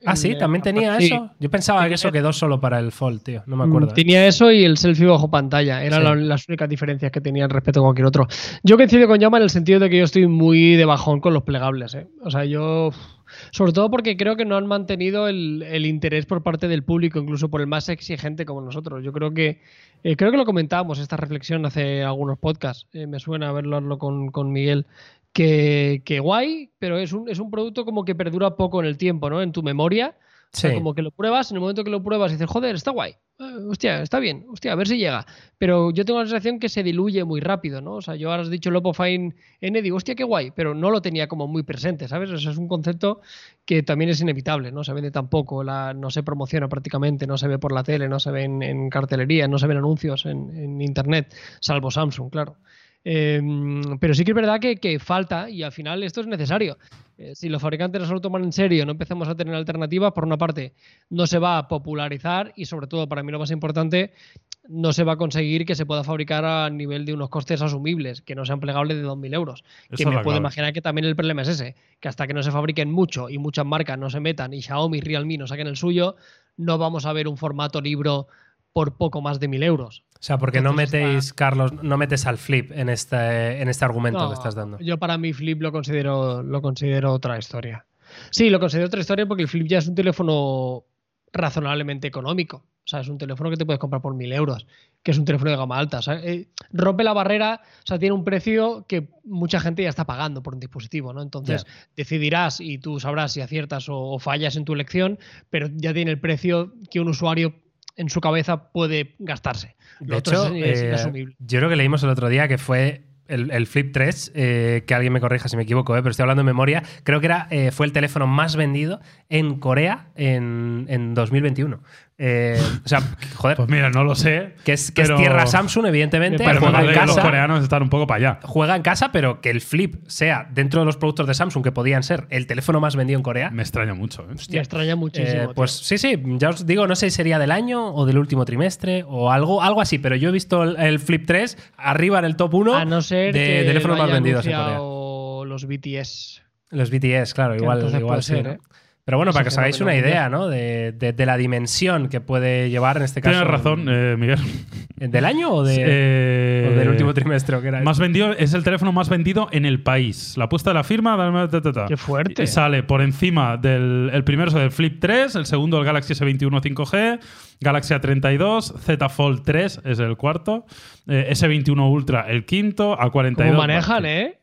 Ah, sí,
Eh,
también tenía
sí.
eso. Yo pensaba que eso quedó solo para el Fold, tío. No me acuerdo.
Mm, Tenía eso y el selfie bajo pantalla. Eran
Sí.
las únicas diferencias que tenían respecto a cualquier otro. Yo coincido con Llama en el sentido de que yo estoy muy de bajón con los plegables. ¿eh? O sea, yo. Sobre todo porque creo que no han mantenido el, interés por parte del público, incluso por el más exigente como nosotros. Yo creo que. eh, creo que lo comentábamos esta reflexión hace algunos podcasts. Eh, me suena haberlo con, con Miguel. Que, que guay, pero es un, es un producto como que perdura poco en el tiempo, ¿no? En tu memoria. O sea, como que lo pruebas, en el momento que lo pruebas dices, joder, está guay. Ah, hostia, está bien, hostia, a ver si llega. Pero yo tengo la sensación que se diluye muy rápido, ¿no? O sea, yo ahora has dicho el Oppo Fine N, digo, hostia, qué guay, pero no lo tenía como muy presente, ¿sabes? O sea, es un concepto que también es inevitable, no se vende tampoco, la, no se promociona prácticamente, no se ve por la tele, no se ve en, en cartelería, no se ven anuncios en, en internet, salvo Samsung, claro. Eh, pero sí que es verdad que, que falta y al final esto es necesario. Eh, si los fabricantes no se lo toman en serio, no empezamos a tener alternativas, por una parte no se va a popularizar y sobre todo, para mí lo más importante, no se va a conseguir que se pueda fabricar a nivel de unos costes asumibles, que no sean plegables de 2.000 euros.
Esa
que me puedo
clave.
imaginar que también el problema es ese, que hasta que no se fabriquen mucho y muchas marcas no se metan y Xiaomi y Realme no saquen el suyo, no vamos a ver un formato libro por poco más de 1.000 euros.
O sea, porque no metéis, Carlos, no metes al flip en este, en este argumento
No,
que estás dando.
Yo para mí Flip lo considero, lo considero otra historia. Sí, lo considero otra historia porque el Flip ya es un teléfono razonablemente económico. O sea, es un teléfono que te puedes comprar por mil euros, que es un teléfono de gama alta. O sea, eh, rompe la barrera, o sea, tiene un precio que mucha gente ya está pagando por un dispositivo, ¿no? Entonces, decidirás y tú sabrás si aciertas o, o fallas en tu elección, pero ya tiene el precio que un usuario en su cabeza puede gastarse. Lo
De
otro
hecho,
es, es
eh,
inasumible.
yo creo que leímos el otro día que fue el, el Flip 3, eh, que alguien me corrija si me equivoco, eh, pero estoy hablando de memoria, creo que era, eh, fue el teléfono más vendido en Corea en, en 2021. Eh, o sea, joder,
Pues mira, no lo sé.
que es, que es tierra Samsung, evidentemente,
Me
Pero
juega en
los coreanos están un poco para allá.
Juega en casa, pero que el Flip sea dentro de los productos de Samsung que podían ser el teléfono más vendido en Corea.
Me extraña mucho. ¿eh?
Me extraña muchísimo.
Eh, pues sí, sí, ya os digo, no sé si sería del año o del último trimestre o algo, algo así, pero yo he visto el, el Flip 3 arriba en el top 1
A no ser
de teléfonos más vendidos en Corea.
anunciado los BTS.
Los BTS, claro,
Que
igual, igual
puede
sí,
ser,
¿no?
¿Eh?
Pero bueno, para que os hagáis una idea, ¿no? De, de- de la dimensión que puede llevar en este caso.
Tienes razón, eh, Miguel.
¿Del año o, de,
Eh,
o del último trimestre? o qué era?
Más vendido, es el teléfono más vendido en el país. La apuesta de la firma. dame- ta, ta, ta.
Qué fuerte.
Y sale por encima del. El primero es el Flip 3, el segundo el Galaxy S21 5G, Galaxy A32, Z Fold 3 es el cuarto, eh, S21 Ultra el quinto, A42.
Como manejan, ¿eh?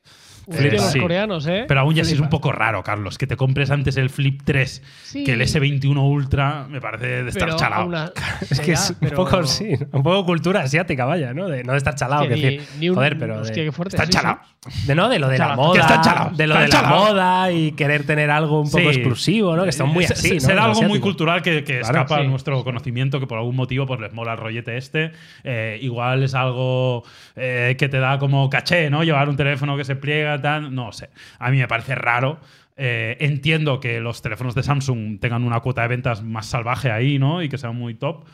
Flip,
Hostia, los
sí.
coreanos, ¿eh?
Pero aún ya sí es un poco raro, Carlos, que te compres antes el Flip 3
Sí.
que el S21 Ultra, me parece de estar
Pero
chalado.
Es que
ya,
es un
pero-
poco, sí, un poco cultura asiática, vaya, ¿no? De, no de estar chalado,
que
que
ni-
decir.
ni un-
joder, pero. de-
hostia, fuerte,
Está
sí, sí.
chalado.
De no, de lo de la
Chalado.
moda.
Que están chalados,
de lo de la moda y querer tener algo un poco
Sí.
exclusivo, ¿no? Que están muy así. ¿no?
Será algo muy cultural que, que
Claro,
escapa a nuestro conocimiento, que por algún motivo pues les mola el rollete este. Eh, igual es algo eh, que te da como caché, ¿no? Llevar un teléfono que se pliega, tal. No sé. A mí me parece raro. Eh, entiendo que los teléfonos de Samsung tengan una cuota de ventas más salvaje ahí, ¿no? Y que sean muy top.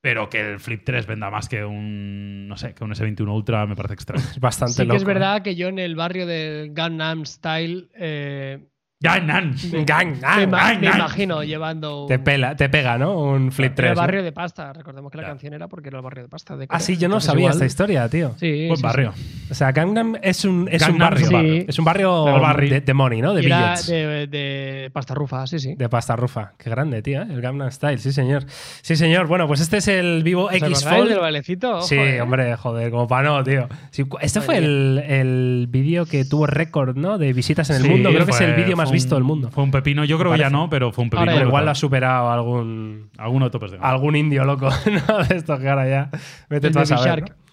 Pero que el Flip 3 venda más que un, no sé, que un S21 Ultra me parece extraño.
Es bastante
Sí que es verdad que yo en el barrio del Gangnam Style eh,
¡Ya, nan!
¿eh? Gang,
me,
gang,
ima-
gang,
me
gang.
imagino llevando un,
Te, pela, te pega, ¿no? Un flip
en
3.
el
¿no?
barrio de pasta. Recordemos que la canción era porque era el barrio de pasta. De
Ah, sí, yo no sabía
igual-
esta historia, tío.
Sí,
Buen
sí,
barrio.
O sea, Gangnam es un, es un
Gangnam
barrio.
es un barrio.
Es un barrio
El barrio.
de, de money, ¿no? De billets.
de, de pasta rufa, sí, sí.
De pasta rufa. Qué grande, tío, ¿eh? El Gangnam Style, sí, señor. Sí, señor. Bueno, pues este es el Vivo
¿Os
X Fold.
del bailecito? Ojo,
Sí,
eh.
hombre, joder, como para no, tío. Este
Madre
fue el, el vídeo que tuvo récord, ¿no? De visitas en el
Sí,
mundo. Creo que es el vídeo más visto
un-
del mundo.
Fue un pepino. Yo creo que ya no, pero fue un pepino.
Ahora ya
igual lo ha superado algún,
Alguno topes de gama.
algún indio loco, ¿no? De estos que ahora ya. Vete
El
tú a
Baby
saber.
Shark.
¿no?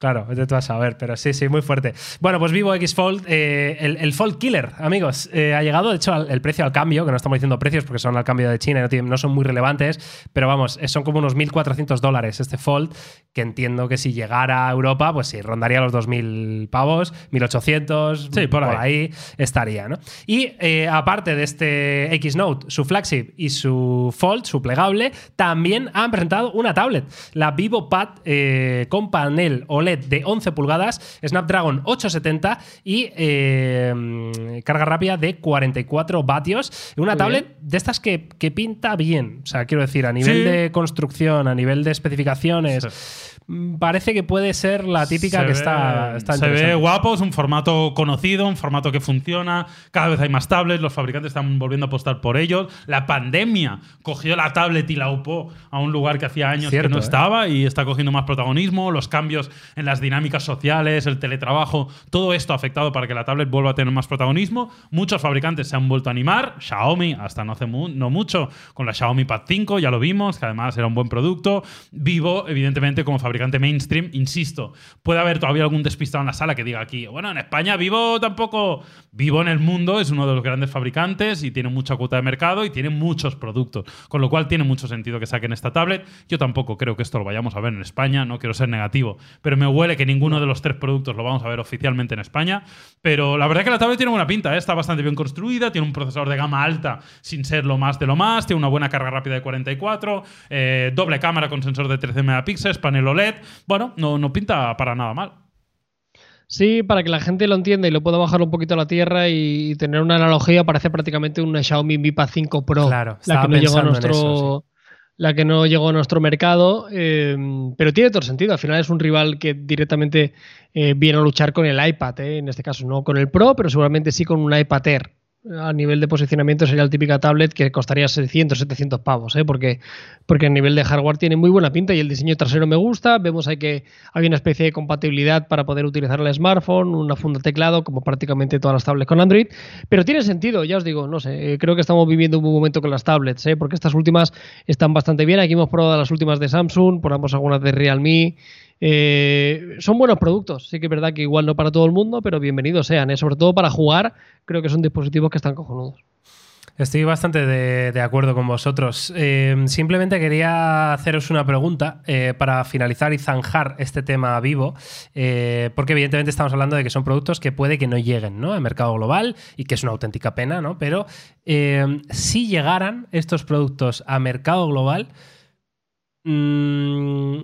Claro, vete tú a saber, pero sí, sí, muy fuerte. Bueno, pues Vivo X Fold, eh, el, el Fold Killer, amigos, eh, ha llegado, de hecho, al- el precio al cambio, que no estamos diciendo precios porque son al cambio de China y no, tienen- no son muy relevantes, pero vamos, eh, son como unos 1.400 dólares este Fold, que entiendo que si llegara a Europa, pues sí, rondaría los 2.000 pavos, 1.800,
Sí, por ahí.
ahí estaría, ¿no? Y eh, aparte de este X Note, su flagship y su Fold, su plegable, también han presentado una tablet, la Vivo Pad con panel OLED de 11 pulgadas, Snapdragon 870 y eh, carga rápida de 44 vatios. Una
Muy
tablet de estas que, que pinta bien, o sea, quiero decir, a nivel
Sí.
de construcción, a nivel de especificaciones,
Sí.
Mm, parece que puede ser la típica
Se
que
ve-
está, está
Se ve guapo, es un formato conocido, un formato que funciona. Cada vez hay más tablets, los fabricantes están volviendo a apostar por ellos. La pandemia cogió la tablet y la upó a un lugar que hacía años
Cierto,
que no
¿eh?
estaba y está cogiendo más protagonismo. Los cambios en las dinámicas sociales, el teletrabajo, todo esto ha afectado para que la tablet vuelva a tener más protagonismo. Muchos fabricantes se han vuelto a animar. Xiaomi, hasta no hace mu- no mucho, con la Xiaomi Pad 5, ya lo vimos, que además era un buen producto. Vivo, evidentemente, como fabricante mainstream, insisto, puede haber todavía algún despistado en la sala que diga aquí, bueno, en España Vivo tampoco. Vivo en el mundo es uno de los grandes fabricantes y tiene mucha cuota de mercado y tiene muchos productos, con lo cual tiene mucho sentido que saquen esta tablet. Yo tampoco creo que esto lo vayamos a ver en España, no quiero ser negativo, pero me huele que ninguno de los tres productos lo vamos a ver oficialmente en España. Pero la verdad es que la tablet tiene buena pinta, ¿eh? está bastante bien construida, tiene un procesador de gama alta sin ser lo más de lo más, tiene una buena carga rápida de 44, eh, doble cámara con sensor de 13 megapíxeles, panel OLED. Bueno, no, no pinta para nada mal.
Sí, para que la gente lo entienda y lo pueda bajar un poquito a la tierra y tener una analogía, parece prácticamente una Xiaomi Mi Pad 5 Pro.
Claro,
la que no llegó a nuestro.
eso,
La que no llegó a nuestro mercado, eh, pero tiene todo el sentido. Al final es un rival que directamente eh, viene a luchar con el iPad, eh, en este caso no con el Pro, pero seguramente sí con un iPad Air. A nivel de posicionamiento sería la típica tablet que costaría 600, 700 pavos, ¿eh? porque, porque a nivel de hardware tiene muy buena pinta y el diseño trasero me gusta. Vemos ahí que hay una especie de compatibilidad para poder utilizar el smartphone, una funda teclado, como prácticamente todas las tablets con Android. Pero tiene sentido, ya os digo, no sé, eh, creo que estamos viviendo un buen momento con las tablets, ¿eh? porque estas últimas están bastante bien. Aquí hemos probado las últimas de Samsung, probamos algunas de Realme. Eh, son buenos productos, sí que es verdad que igual no para todo el mundo, pero bienvenidos sean, ¿eh? sobre todo para jugar, creo que son dispositivos que están cojonudos.
Estoy bastante de, acuerdo con vosotros. Eh, simplemente quería haceros una pregunta eh, para finalizar y zanjar este tema vivo, eh, porque evidentemente estamos hablando de que son productos que puede que no lleguen ¿no? al mercado global y que es una auténtica pena, ¿no? Pero si llegaran estos productos a mercado global, mm,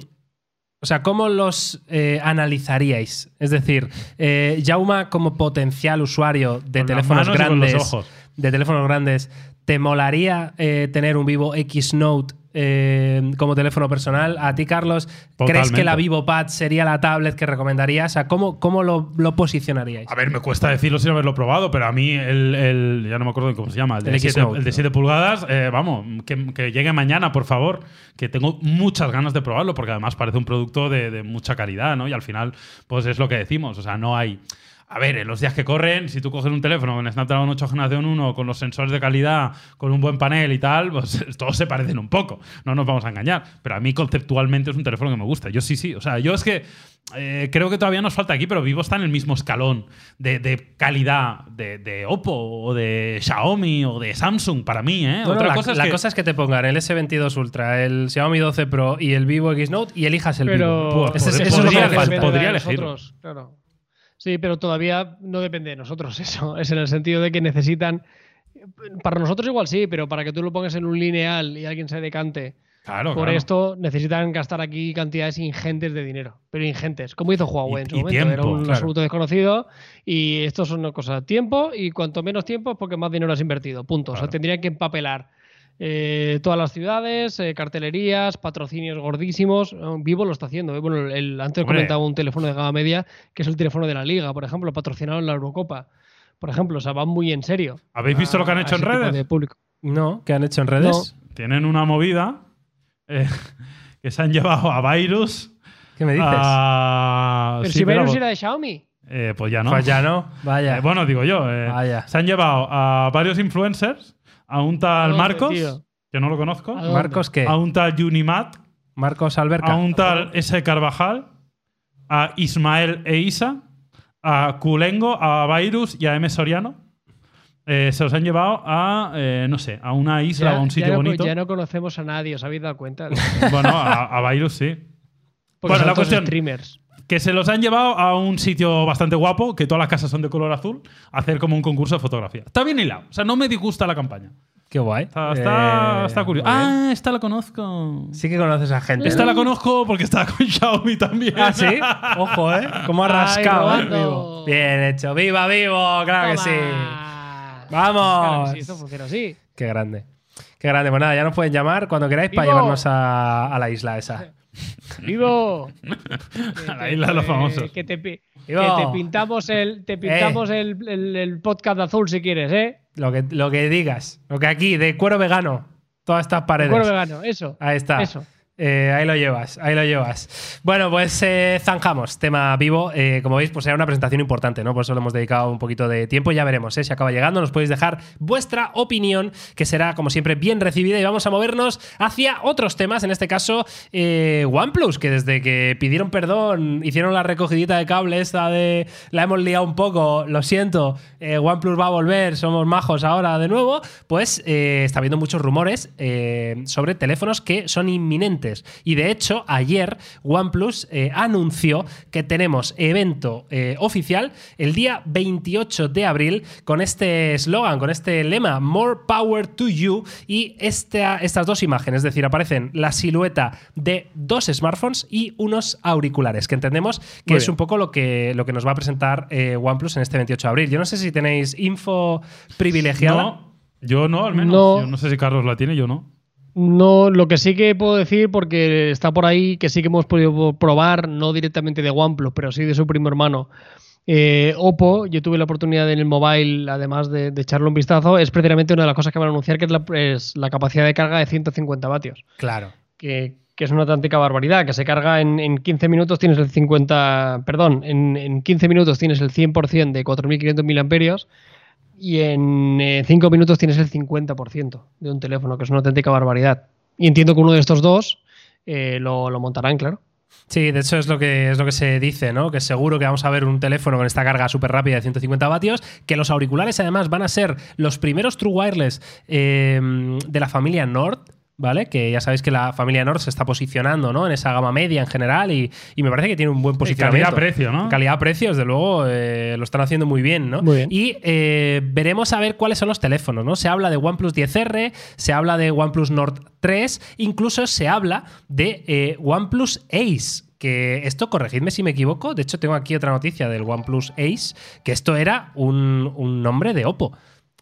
o sea, ¿cómo los eh, analizaríais? Es decir, eh, Jauma como potencial usuario de
Con
teléfonos
manos y con los
grandes
ojos.
De teléfonos grandes, ¿te molaría eh, tener un Vivo X Note eh, como teléfono personal? ¿A ti, Carlos, crees que la. Vivo Pad sería la tablet que recomendarías? O sea, ¿cómo, cómo lo, lo posicionaríais?
A ver, me cuesta decirlo sin haberlo probado, pero a mí el, el- ya no me acuerdo cómo se llama, el de,
El
7,
X-Note,
el de 7 pulgadas, eh, vamos, que, que llegue mañana, por favor, que tengo muchas ganas de probarlo, porque además parece un producto de, de mucha calidad, ¿no? Y al final, pues es lo que decimos, o sea, no hay... A ver, en los días que corren, si tú coges un teléfono con Snapdragon 8 generación 1, con los sensores de calidad, con un buen panel y tal, pues todos se parecen un poco. No nos vamos a engañar. Pero a mí conceptualmente es un teléfono que me gusta. Yo sí, sí. O sea, yo es que eh, creo que todavía nos falta aquí, pero Vivo está en el mismo escalón de, de calidad de, de Oppo o de Xiaomi o de Samsung para mí, ¿eh?
Bueno,
Otra
la,
cosa es
la
que
cosa es que te pongan el S22 Ultra, el Xiaomi 12 Pro y el Vivo X Note y elijas el
Pero
Vivo.
Pues, podría- podría podría elegir.
nosotros, claro. Sí, pero todavía no depende de nosotros eso. Es en el sentido de que necesitan. Para nosotros igual sí, pero para que tú lo pongas en un lineal y alguien se decante
Claro,
por
claro.
esto, necesitan gastar aquí cantidades ingentes de dinero. Pero ingentes. Como hizo Huawei
Y-
en su momento. Era un
claro.
absoluto desconocido. Y esto es una cosa. Tiempo y cuanto menos tiempo es porque más dinero has invertido. Punto. O sea, tendrían que empapelar. Eh, todas las ciudades, eh, cartelerías, patrocinios gordísimos. Eh, Vivo lo está haciendo. eh. Bueno, el, el- antes
Hombre.
comentaba un teléfono de gama media que es el teléfono de la Liga, por ejemplo, patrocinado en la Eurocopa. Por ejemplo, o sea, van muy en serio.
¿Habéis visto lo que han hecho en redes?
de público.
No, ¿qué han hecho en redes?
Tienen una movida eh, que se han llevado a Virus.
¿Qué me dices?
a-
Pero
sí,
si
pero-
Virus era de Xiaomi.
eh, pues ya no.
Pues ya no, vaya.
Eh, bueno, digo yo. eh,
Vaya.
se han llevado a varios influencers, a un tal
¿Dónde,
Marcos,
tío?
que no lo conozco,
¿A?
Marcos, ¿qué?
a un tal Unimat,
Marcos Alberca.
a un tal S. Carvajal, a Ismael e Isa, a Culengo, a Virus y a M. Soriano. Eh, se los han llevado a, eh, no sé, a una isla o a un sitio
ya no,
bonito.
ya no conocemos a nadie, ¿os habéis dado cuenta?
Bueno, a, a Virus sí.
Porque
Bueno,
son
la cuestión-
streamers.
Que se los han llevado a un sitio bastante guapo, que todas las casas son de color azul, a hacer como un concurso de fotografía. Está bien hilado. O sea, no me disgusta la campaña.
Qué guay.
Está, está,
Eh,
está curioso. Ah, esta la conozco.
Sí que conoces a gente.
Esta
¿no?
la conozco porque estaba con Xiaomi también.
Ah, sí. Ojo, ¿eh? Cómo ha rascado, ¿eh? Vivo. Bien hecho. ¡Viva, vivo! ¡Claro que sí!
Claro
¡Vamos!
que sí, esto funciona así.
Qué grande. Qué grande. Pues nada, ya nos pueden llamar cuando queráis para
¡Vivo!
llevarnos a, a la isla esa.
¡Vivo!
A la isla de los famosos.
Que te, que pintamos, el, te pintamos el, el- el podcast azul si quieres, ¿eh?
Lo que, lo que digas. Lo que aquí, de cuero vegano. Todas estas paredes.
Cuero vegano, eso.
Ahí está.
Eso.
Eh, ahí lo llevas, ahí lo llevas. Bueno, pues eh, zanjamos, tema vivo. Eh, como veis, pues era una presentación importante, ¿no? Por eso le hemos dedicado un poquito de tiempo. Ya veremos, ¿eh? Si acaba llegando, nos podéis dejar vuestra opinión, que será, como siempre, bien recibida. Y vamos a movernos hacia otros temas. En este caso, OnePlus, que desde que pidieron perdón, hicieron la recogidita de cable esta de la hemos liado un poco, lo siento, OnePlus va a volver, somos majos ahora de nuevo. Pues está habiendo muchos rumores sobre teléfonos que son inminentes. Y de hecho, ayer OnePlus eh, anunció que tenemos evento eh, oficial el día 28 de abril con este eslogan, con este lema, More Power to You, y esta- estas dos imágenes, es decir, aparecen la silueta de dos smartphones y unos auriculares, que entendemos que
Muy
es
bien.
un poco lo que, lo que nos va a presentar eh, OnePlus en este 28 de abril. Yo no sé si tenéis info privilegiada.
No, yo no, al menos.
No.
Yo no sé si Carlos la tiene, yo no.
No, lo que sí que puedo decir, porque está por ahí, que sí que hemos podido probar, no directamente de OnePlus, pero sí de su primo hermano, eh, Oppo, yo tuve la oportunidad en el mobile, además de, de echarle un vistazo, es precisamente una de las cosas que van a anunciar, que es la, es la capacidad de carga de 150 vatios,
Claro.
que, que es una auténtica barbaridad, que se carga en, en 15 minutos, tienes el 50, perdón, en, en 15 minutos tienes el 100% de 4.500 miliamperios y en 5 minutos tienes el 50% de un teléfono, que es una auténtica barbaridad. Y entiendo que uno de estos dos eh, lo, lo montarán, claro.
Sí, de hecho es lo que es lo que se dice, ¿no? Que seguro que vamos a ver un teléfono con esta carga súper rápida de 150 vatios, que los auriculares además van a ser los primeros True Wireless eh, de la familia Nord. ¿Vale? Que ya sabéis que la familia Nord se está posicionando ¿no? en esa gama media en general y, y me parece que tiene un buen posicionamiento.
calidad-precio, ¿no?
Calidad-precio, desde luego, eh, lo están haciendo muy bien, ¿no?
Muy bien.
Y eh, veremos a ver cuáles son los teléfonos, ¿no? Se habla de OnePlus 10R, se habla de OnePlus Nord 3, incluso se habla de eh, OnePlus Ace. Que esto, corregidme si me equivoco, de hecho tengo aquí otra noticia del OnePlus Ace, que esto era un, un nombre de Oppo.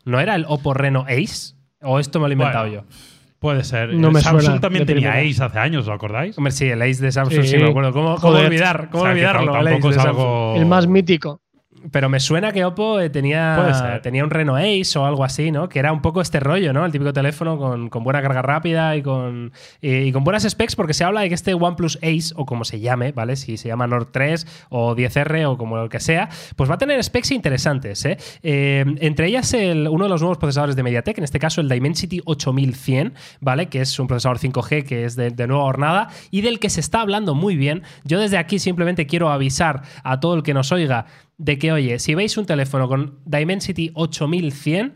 ¿No era el Oppo Reno Ace? ¿O esto me lo he inventado
Bueno,
yo?
Puede ser.
No me
Samsung
suena
también tenía
primera.
Ace hace años, ¿os acordáis?
Hombre, sí, el Ace de Samsung sí,
Sí.
me acuerdo. ¿Cómo, olvidar? ¿Cómo
O sea, que
olvidarlo?
tam-
el Ace
tampoco
de
es
Samsung.
algo.
El más mítico.
Pero me suena que Oppo eh, tenía, tenía un Reno Ace o algo así, ¿no? Que era un poco este rollo, ¿no? El típico teléfono con, con buena carga rápida y con, y, y con buenas specs, porque se habla de que este OnePlus Ace, o como se llame, ¿vale? Si se llama Nord 3 o 10R o como lo que sea, pues va a tener specs interesantes, ¿eh? Eh, entre ellas, el- uno de los nuevos procesadores de MediaTek, en este caso el Dimensity 8100, ¿vale? Que es un procesador 5G que es de, de nueva hornada y del que se está hablando muy bien. Yo desde aquí simplemente quiero avisar a todo el que nos oiga de que, oye, si veis un teléfono con Dimensity 8100,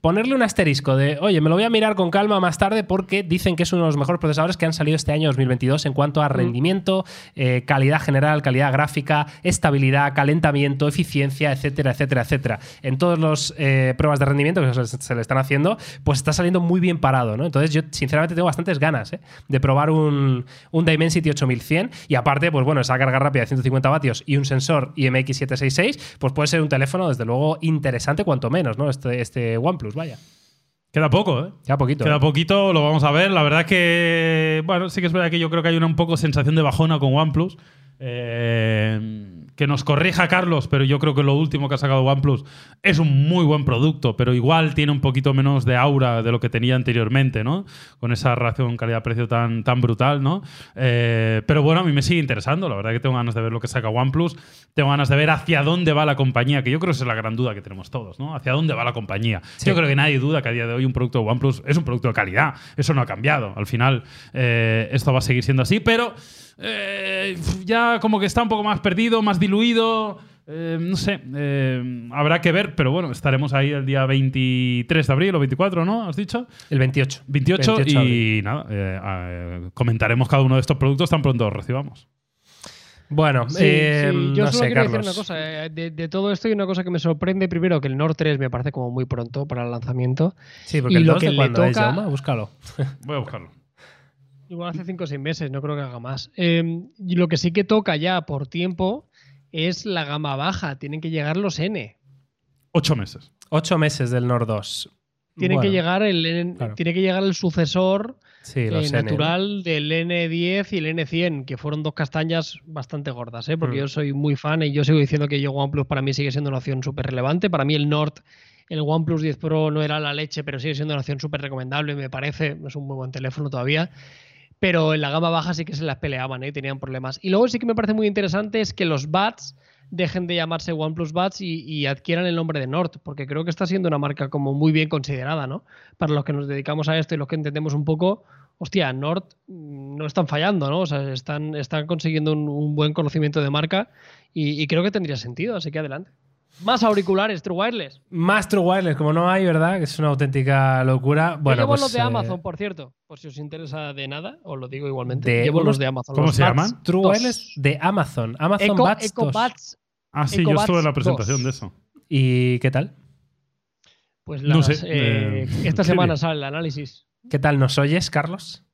ponerle un asterisco de, oye, me lo voy a mirar con calma más tarde porque dicen que es uno de los mejores procesadores que han salido este año 2022 en cuanto a rendimiento, eh, calidad general, calidad gráfica, estabilidad, calentamiento, eficiencia, etcétera, etcétera, etcétera. En todas las eh, pruebas de rendimiento que se, se le están haciendo, pues está saliendo muy bien parado, ¿no? Entonces yo sinceramente tengo bastantes ganas ¿eh? de probar un, un Dimensity 8100 y aparte, pues bueno, esa carga rápida de 150 vatios y un sensor IMX766, pues puede ser un teléfono desde luego interesante cuanto menos, ¿no? Este, este OnePlus, vaya.
Queda poco, ¿eh?
Ya poquito.
Queda
¿eh?
poquito, lo vamos a ver. La verdad es que, bueno, sí que es verdad que yo creo que hay una un poco sensación de bajona con OnePlus. Eh, que nos corrija Carlos, pero yo creo que lo último que ha sacado OnePlus es un muy buen producto, pero igual tiene un poquito menos de aura de lo que tenía anteriormente, ¿no? Con esa relación calidad-precio tan, tan brutal, ¿no? Eh, pero bueno, a mí me sigue interesando. La verdad que tengo ganas de ver lo que saca OnePlus. Tengo ganas de ver hacia dónde va la compañía, que yo creo que esa es la gran duda que tenemos todos, ¿no? Hacia dónde va la compañía.
Sí.
Yo creo que nadie duda que a día de hoy un producto de OnePlus es un producto de calidad. Eso no ha cambiado. Al final, eh, esto va a seguir siendo así, pero eh, ya como que está un poco más perdido, más diluido. eh, no sé, eh, habrá que ver, pero bueno, estaremos ahí el día 23 de abril o 24, ¿no? ¿Has dicho?
El 28.
28,
28 de abril.
y nada, eh, comentaremos cada uno de estos productos tan pronto los recibamos.
Bueno,
Sí,
eh,
sí, Yo
no
solo
sé,
quiero
Carlos.
decir una cosa. De, de todo esto hay una cosa que me sorprende. Primero, que el Nord 3 me parece como muy pronto para el lanzamiento.
Sí, porque
y
el
lo
2
que
de
le
es,
toca-
Jaume? Búscalo.
Voy a buscarlo.
Igual hace 5 o 6 meses, no creo que haga más. Eh, y lo que sí que toca ya por tiempo es la gama baja. Tienen que llegar los N.
Ocho meses.
Ocho meses del Nord 2.
Tiene que llegar el N-
claro.
tiene que llegar el sucesor
sí,
eh, natural del N10 y el N100, que fueron dos castañas bastante gordas, ¿eh? porque
Mm.
yo soy muy fan y yo sigo diciendo que yo OnePlus para mí sigue siendo una opción súper relevante. Para mí el Nord, el OnePlus 10 Pro no era la leche, pero sigue siendo una opción súper recomendable, me parece. Es un muy buen teléfono todavía. Pero en la gama baja sí que se las peleaban ¿eh? y tenían problemas. Y luego sí que me parece muy interesante es que los Buds dejen de llamarse OnePlus Buds y, y adquieran el nombre de Nord, porque creo que está siendo una marca como muy bien considerada, ¿no? Para los que nos dedicamos a esto y los que entendemos un poco, hostia, Nord mm, no están fallando, ¿no? O sea, están, están consiguiendo un, un buen conocimiento de marca y, y creo que tendría sentido, así que adelante. Más auriculares, True Wireless.
Más True Wireless, como no hay, ¿verdad? Que es una auténtica locura.
Yo
Bueno,
llevo
pues,
los de
eh,
Amazon, por cierto, por si os interesa de nada, os lo digo igualmente.
De
llevo los de Amazon.
¿Cómo
los
se llaman?
True
dos.
Wireless de Amazon. Amazon
Echo
2.
Buds
Ah, sí, yo estuve en la
2.
presentación de eso.
¿Y qué tal?
Pues
No
las,
sé,
eh,
eh,
esta semana
bien.
sale el análisis.
¿Qué tal nos oyes, Carlos?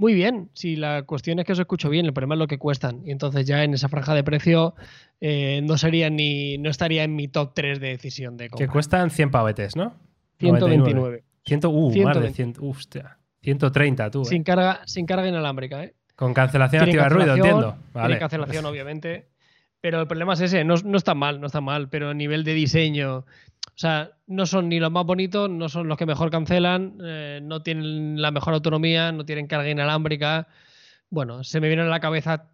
Muy bien, si la cuestión es que os escucho bien, el problema es lo que cuestan. Y entonces ya en esa franja de precio eh, no sería ni, no estaría en mi top 3 de decisión de
Que
compra.
cuestan 100 pavetes, ¿no?
129.
100, uh, más de
120.
100, uh, hostia. 130 tú, ¿eh?
Sin carga, sin carga inalámbrica, ¿eh?
Con cancelación
Tiene
activa ruido, entiendo.
Tiene
Vale.
cancelación, obviamente. Pero el problema es ese, no, no está mal, no está mal, pero a nivel de diseño, o sea, no son ni los más bonitos, no son los que mejor cancelan, eh, no tienen la mejor autonomía, no tienen carga inalámbrica. Bueno, se me vienen a la cabeza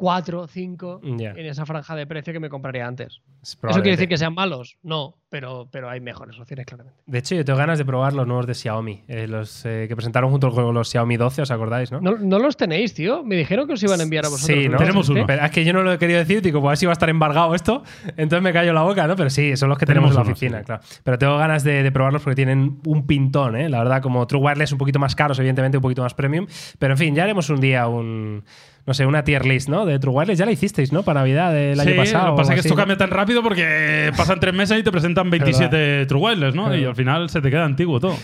cuatro, cinco
Ya,
en esa franja de precio que me compraría antes.
es
¿Eso quiere decir que sean malos? No, pero, pero hay mejores opciones, claramente.
De hecho, yo tengo ganas de probar los nuevos de Xiaomi. eh, los eh, que presentaron junto con los Xiaomi 12, ¿os acordáis, no?
No, no los tenéis, tío. Me dijeron que os iban a enviar a vosotros.
Sí, ¿no?
Tenemos uno.
Pero es que yo no lo he querido decir, digo, pues a ver si va a estar embargado esto. Entonces me callo la boca, ¿no? Pero sí, son los que tenemos,
Tenemos
en la
uno,
oficina,
sí.
claro. Pero tengo ganas de, de probarlos porque tienen un pintón, ¿eh? La verdad, como True Wireless un poquito más caros, evidentemente un poquito más premium. Pero en fin, ya haremos un día un. No sé, una tier list, ¿no? De True Wireless. Ya la hicisteis, ¿no? Para Navidad del
sí,
año pasado.
lo que pasa es que esto
¿no?
cambia tan rápido porque pasan tres meses y te presentan 27 True Wireless, ¿no? Y al final se te queda antiguo todo.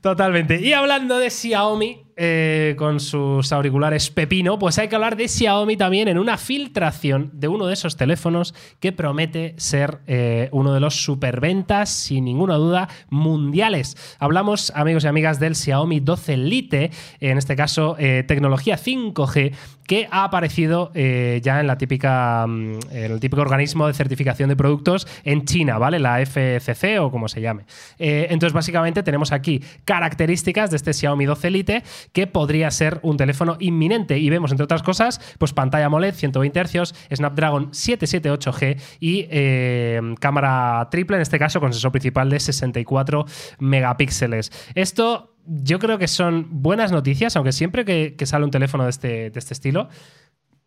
Totalmente. Y hablando de Xiaomi, eh, con sus auriculares pepino, pues hay que hablar de Xiaomi también en una filtración de uno de esos teléfonos que promete ser eh, uno de los superventas, sin ninguna duda, mundiales. Hablamos, amigos y amigas, del Xiaomi 12 Lite, en este caso eh, tecnología 5G, que ha aparecido ya en la típica mm, en el típico organismo de certificación de productos en China, ¿vale? La FCC o como se llame. entonces, básicamente tenemos aquí características de este Xiaomi 12 Lite que podría ser un teléfono inminente. Y vemos, entre otras cosas, pues pantalla AMOLED, 120 Hz, Snapdragon 778G y eh, cámara triple, en este caso con sensor principal de 64 megapíxeles. Esto yo creo que son buenas noticias, aunque siempre que, sale un teléfono de este, de este estilo,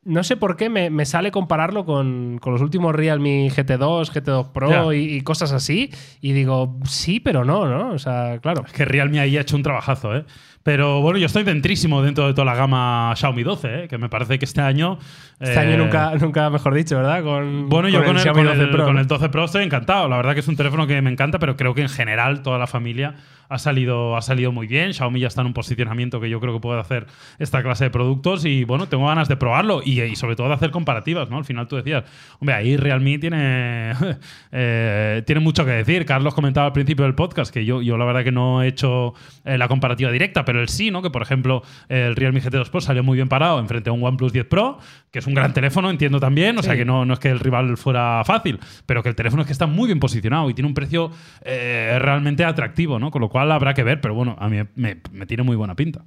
no sé por qué me, sale compararlo con, los últimos Realme GT2, GT2 Pro y, cosas así. Y digo, sí, pero no, ¿no? O sea, claro.
Es que Realme ahí ha hecho un trabajazo, ¿eh? Pero bueno, yo estoy dentrísimo dentro de toda la gama Xiaomi 12, ¿eh? que me parece que este año.
Este año eh, nunca, nunca, mejor dicho, ¿verdad?
Con, bueno, yo con, el, Xiaomi 12 Pro, con el 12 Pro estoy encantado. La verdad que es un teléfono que me encanta, pero creo que en general toda la familia ha salido, ha salido muy bien. Xiaomi ya está en un posicionamiento que yo creo que puede hacer esta clase de productos y bueno, tengo ganas de probarlo y, sobre todo de hacer comparativas, ¿no? Al final tú decías, hombre, ahí Realme tiene, eh, tiene mucho que decir. Carlos comentaba al principio del podcast que yo, yo la verdad que no he hecho la comparativa directa, pero el sí, ¿no? Que por ejemplo el Realme GT2 Pro salió muy bien parado enfrente a un OnePlus 10 Pro, que es un gran teléfono, entiendo también, o sea que no, no es que el rival fuera fácil, pero que el teléfono es que está muy bien posicionado y tiene un precio eh, realmente atractivo, ¿no? Con lo cual habrá que ver, pero bueno, a mí me, me tiene muy buena pinta.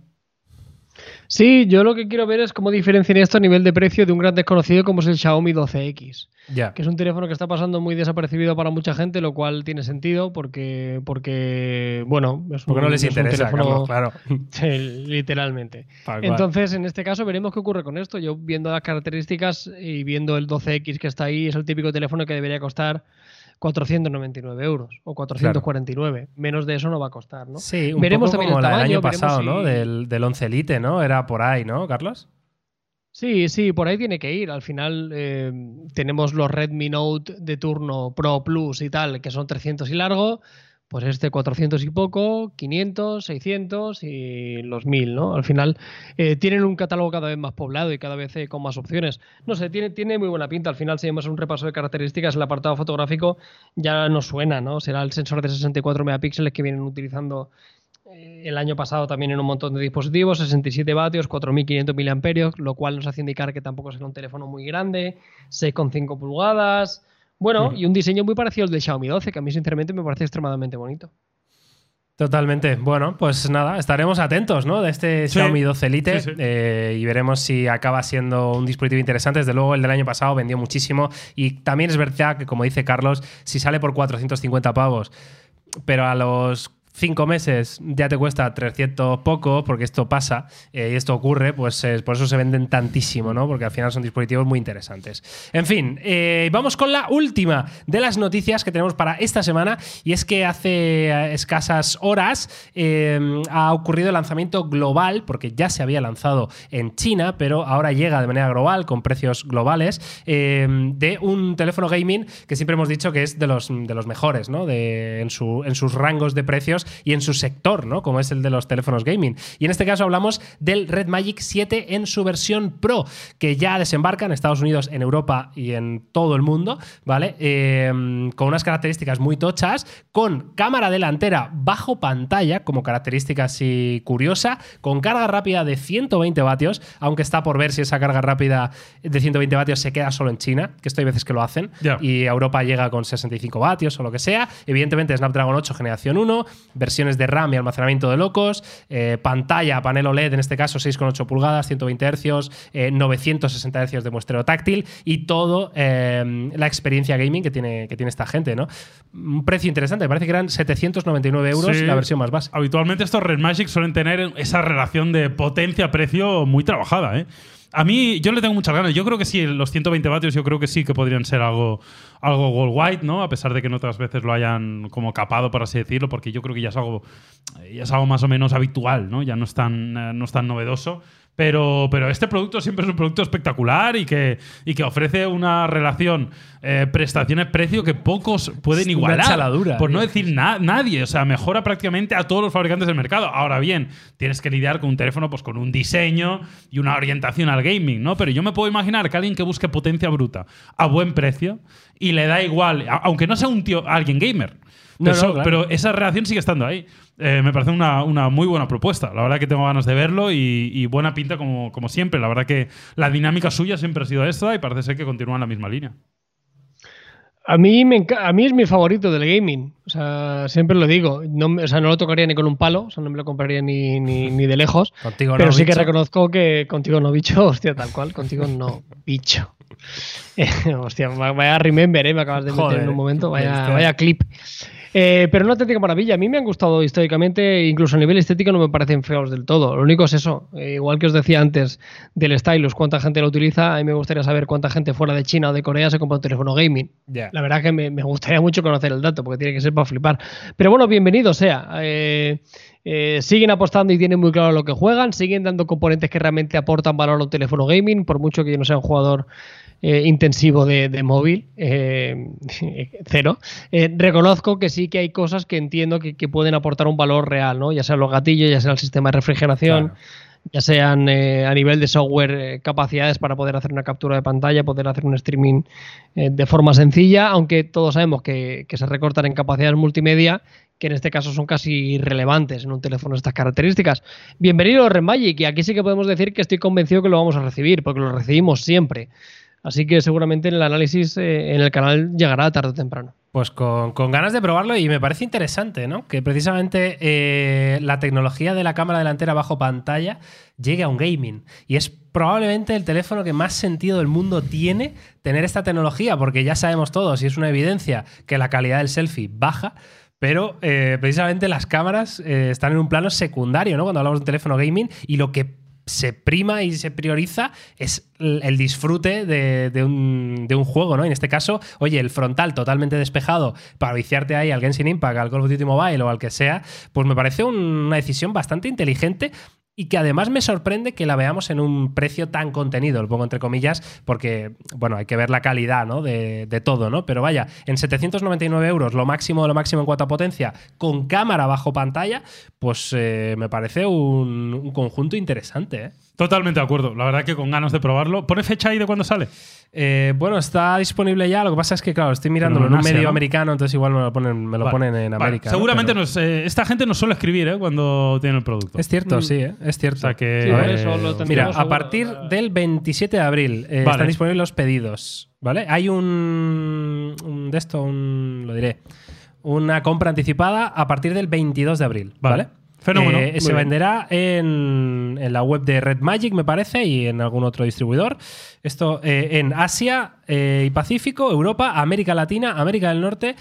Sí, yo lo que quiero ver es cómo diferenciar esto a nivel de precio de un gran desconocido como es el Xiaomi 12X.
Ya.
Que es un teléfono que está pasando muy desapercibido para mucha gente, lo cual tiene sentido porque, porque bueno,
es porque no les interesa, teléfono, claro.
literalmente. Entonces, en este caso, veremos qué ocurre con esto. Yo viendo las características y viendo el 12X que está ahí, es el típico teléfono que debería costar 499 euros o 449. Menos de eso no va a costar, ¿no?
Sí, un veremos poco como el año pasado, ¿no? Del, del 11 Elite, ¿no? Era por ahí, ¿no, Carlos?
Sí, sí, por ahí tiene que ir. Al final eh, tenemos los Redmi Note de turno Pro Plus y tal, que son 300 y largo pues este 400 y poco, 500, 600 y los 1000, ¿no? Al final eh, tienen un catálogo cada vez más poblado y cada vez eh, con más opciones. No sé, tiene, tiene muy buena pinta. Al final, si vemos un repaso de características, el apartado fotográfico ya nos suena, ¿no? Será el sensor de 64 megapíxeles que vienen utilizando eh, el año pasado también en un montón de dispositivos, 67 vatios, 4500 miliamperios, lo cual nos hace indicar que tampoco será un teléfono muy grande, 6,5 pulgadas. Bueno, y un diseño muy parecido al de Xiaomi 12, que a mí sinceramente me parece extremadamente bonito.
Totalmente. Bueno, pues nada, estaremos atentos, ¿no? De este Xiaomi 12 Lite eh, y veremos si acaba siendo un dispositivo interesante. Desde luego, el del año pasado vendió muchísimo y también es verdad que, como dice Carlos, si sale por 450 pavos, pero a los cinco meses ya te cuesta 300 poco, porque esto pasa eh, y esto ocurre, pues eh, por eso se venden tantísimo, ¿no? Porque al final son dispositivos muy interesantes. En fin, eh, vamos con la última de las noticias que tenemos para esta semana y es que hace escasas horas ha ocurrido el lanzamiento global, porque ya se había lanzado en China, pero ahora llega de manera global, con precios globales, de un teléfono gaming que siempre hemos dicho que es de los, de los mejores, ¿no? De, en, su, en sus rangos de precios y en su sector, ¿no? Como es el de los teléfonos gaming. Y en este caso hablamos del Red Magic 7 en su versión Pro, que ya desembarca en Estados Unidos, en Europa y en todo el mundo, ¿vale? Eh, con unas características muy tochas, con cámara delantera bajo pantalla, como característica así curiosa, con carga rápida de 120 vatios, aunque está por ver si esa carga rápida de 120 vatios se queda solo en China, que esto hay veces que lo hacen, y Europa llega con 65 vatios o lo que sea. Evidentemente, Snapdragon 8 generación 1, versiones de RAM y almacenamiento de locos, eh, pantalla, panel OLED, en este caso 6,8 pulgadas, 120 Hz, 960 Hz de muestreo táctil y todo eh, la experiencia gaming que tiene, que tiene esta gente, ¿no? Un precio interesante, me parece que eran 799 euros la versión más básica.
Habitualmente estos Red Magic suelen tener esa relación de potencia-precio muy trabajada, ¿eh? A mí, yo le tengo muchas ganas. Yo creo que sí, los 120 vatios, yo creo que sí que podrían ser algo, algo worldwide, ¿no? A pesar de que en otras veces lo hayan como capado, por así decirlo, porque yo creo que ya es algo, ya es algo más o menos habitual, ¿no? Ya no es tan, eh, no es tan novedoso. Pero, pero este producto siempre es un producto espectacular y que, y que ofrece una relación eh, prestaciones-precio que pocos pueden
una
igualar. por no decir na- nadie. O sea, mejora prácticamente a todos los fabricantes del mercado. Ahora bien, tienes que lidiar con un teléfono pues, con un diseño y una orientación al gaming, ¿no? Pero yo me puedo imaginar que alguien que busque potencia bruta a buen precio y le da igual, aunque no sea un tío, alguien gamer.
No,
Pero,
no,
so-
claro.
pero esa reacción sigue estando ahí. Eh, me parece una, una muy buena propuesta. La verdad que tengo ganas de verlo y, y buena pinta como, como siempre. La verdad que la dinámica suya siempre ha sido esta y parece ser que continúa en la misma línea.
A mí, me a mí es mi favorito del gaming. O sea, siempre lo digo. No, o sea, no lo tocaría ni con un palo. O sea, no me lo compraría ni, ni, ni de lejos.
Contigo
pero
no,
sí que reconozco que contigo no, bicho. Hostia, tal cual. Contigo no, bicho. Eh, hostia, va- vaya remember, ¿eh? Me acabas de meter
Joder,
en un momento. Vaya, vaya clip. Eh, pero una auténtica maravilla. A mí me han gustado históricamente, incluso a nivel estético no me parecen feos del todo. Lo único es eso. eh, igual que os decía antes del stylus, cuánta gente lo utiliza. A mí me gustaría saber cuánta gente fuera de China o de Corea se compra un teléfono gaming. La verdad que me, me gustaría mucho conocer el dato, porque tiene que ser para flipar. Pero bueno, bienvenido sea. Eh, eh, siguen apostando y tienen muy claro lo que juegan, siguen dando componentes que realmente aportan valor a un teléfono gaming, por mucho que yo no sea un jugador eh, intensivo de, de móvil, eh, cero. Eh, reconozco que sí que hay cosas que entiendo que, que pueden aportar un valor real, ¿no? Ya sean los gatillos, ya sea el sistema de refrigeración,
Claro.
ya sean eh, a nivel de software eh, capacidades para poder hacer una captura de pantalla, poder hacer un streaming eh, de forma sencilla, aunque todos sabemos que, que se recortan en capacidades multimedia, que en este caso son casi irrelevantes en un teléfono de estas características. Bienvenido Red Magic, y aquí sí que podemos decir que estoy convencido que lo vamos a recibir, porque lo recibimos siempre. Así que seguramente el análisis eh, en el canal llegará tarde o temprano.
Pues con, con ganas de probarlo y me parece interesante, ¿no? Que precisamente eh, la tecnología de la cámara delantera bajo pantalla llegue a un gaming. Y es probablemente el teléfono que más sentido del mundo tiene tener esta tecnología, porque ya sabemos todos, y es una evidencia, que la calidad del selfie baja. Pero eh, precisamente las cámaras están en un plano secundario, ¿no? Cuando hablamos de un teléfono gaming y lo que se prima y se prioriza es el disfrute de, un, de un juego, ¿no? En este caso, oye, el frontal totalmente despejado para viciarte ahí al Genshin Impact, al Call of Duty Mobile o al que sea, pues me parece un- una decisión bastante inteligente y que además me sorprende que la veamos en un precio tan contenido, lo pongo entre comillas, porque, bueno, hay que ver la calidad ¿no? de, de todo, ¿no? Pero vaya, en 799 euros, lo máximo de lo máximo en cuanto a potencia, con cámara bajo pantalla, pues eh, me parece un, un conjunto interesante, ¿eh?
Totalmente de acuerdo. La verdad que con ganas de probarlo. ¿Pone fecha ahí de cuándo sale?
Eh, bueno, está disponible ya. Lo que pasa es que, claro, estoy mirándolo en
en
un
Asia,
medio
¿no?
americano, entonces igual me lo ponen, me lo
Vale.
ponen en
Vale.
América. ¿no?
Seguramente
Pero-
nos, eh, esta gente no suele escribir ¿eh? cuando tiene el producto.
Es cierto,
Mm.
sí, ¿eh? es cierto.
O sea que.
Sí,
ver,
eso lo
eh,
Mira, a partir del 27 de abril eh,
Vale.
están disponibles los pedidos, ¿vale? Hay un, un de esto, un, lo diré, una compra anticipada a partir del 22 de abril,
Vale. Fenómeno.
Eh, se
bien.
venderá en, en la web de Red Magic, me parece, y en algún otro distribuidor. Esto eh, en Asia eh, y Pacífico, Europa, América Latina, América del Norte,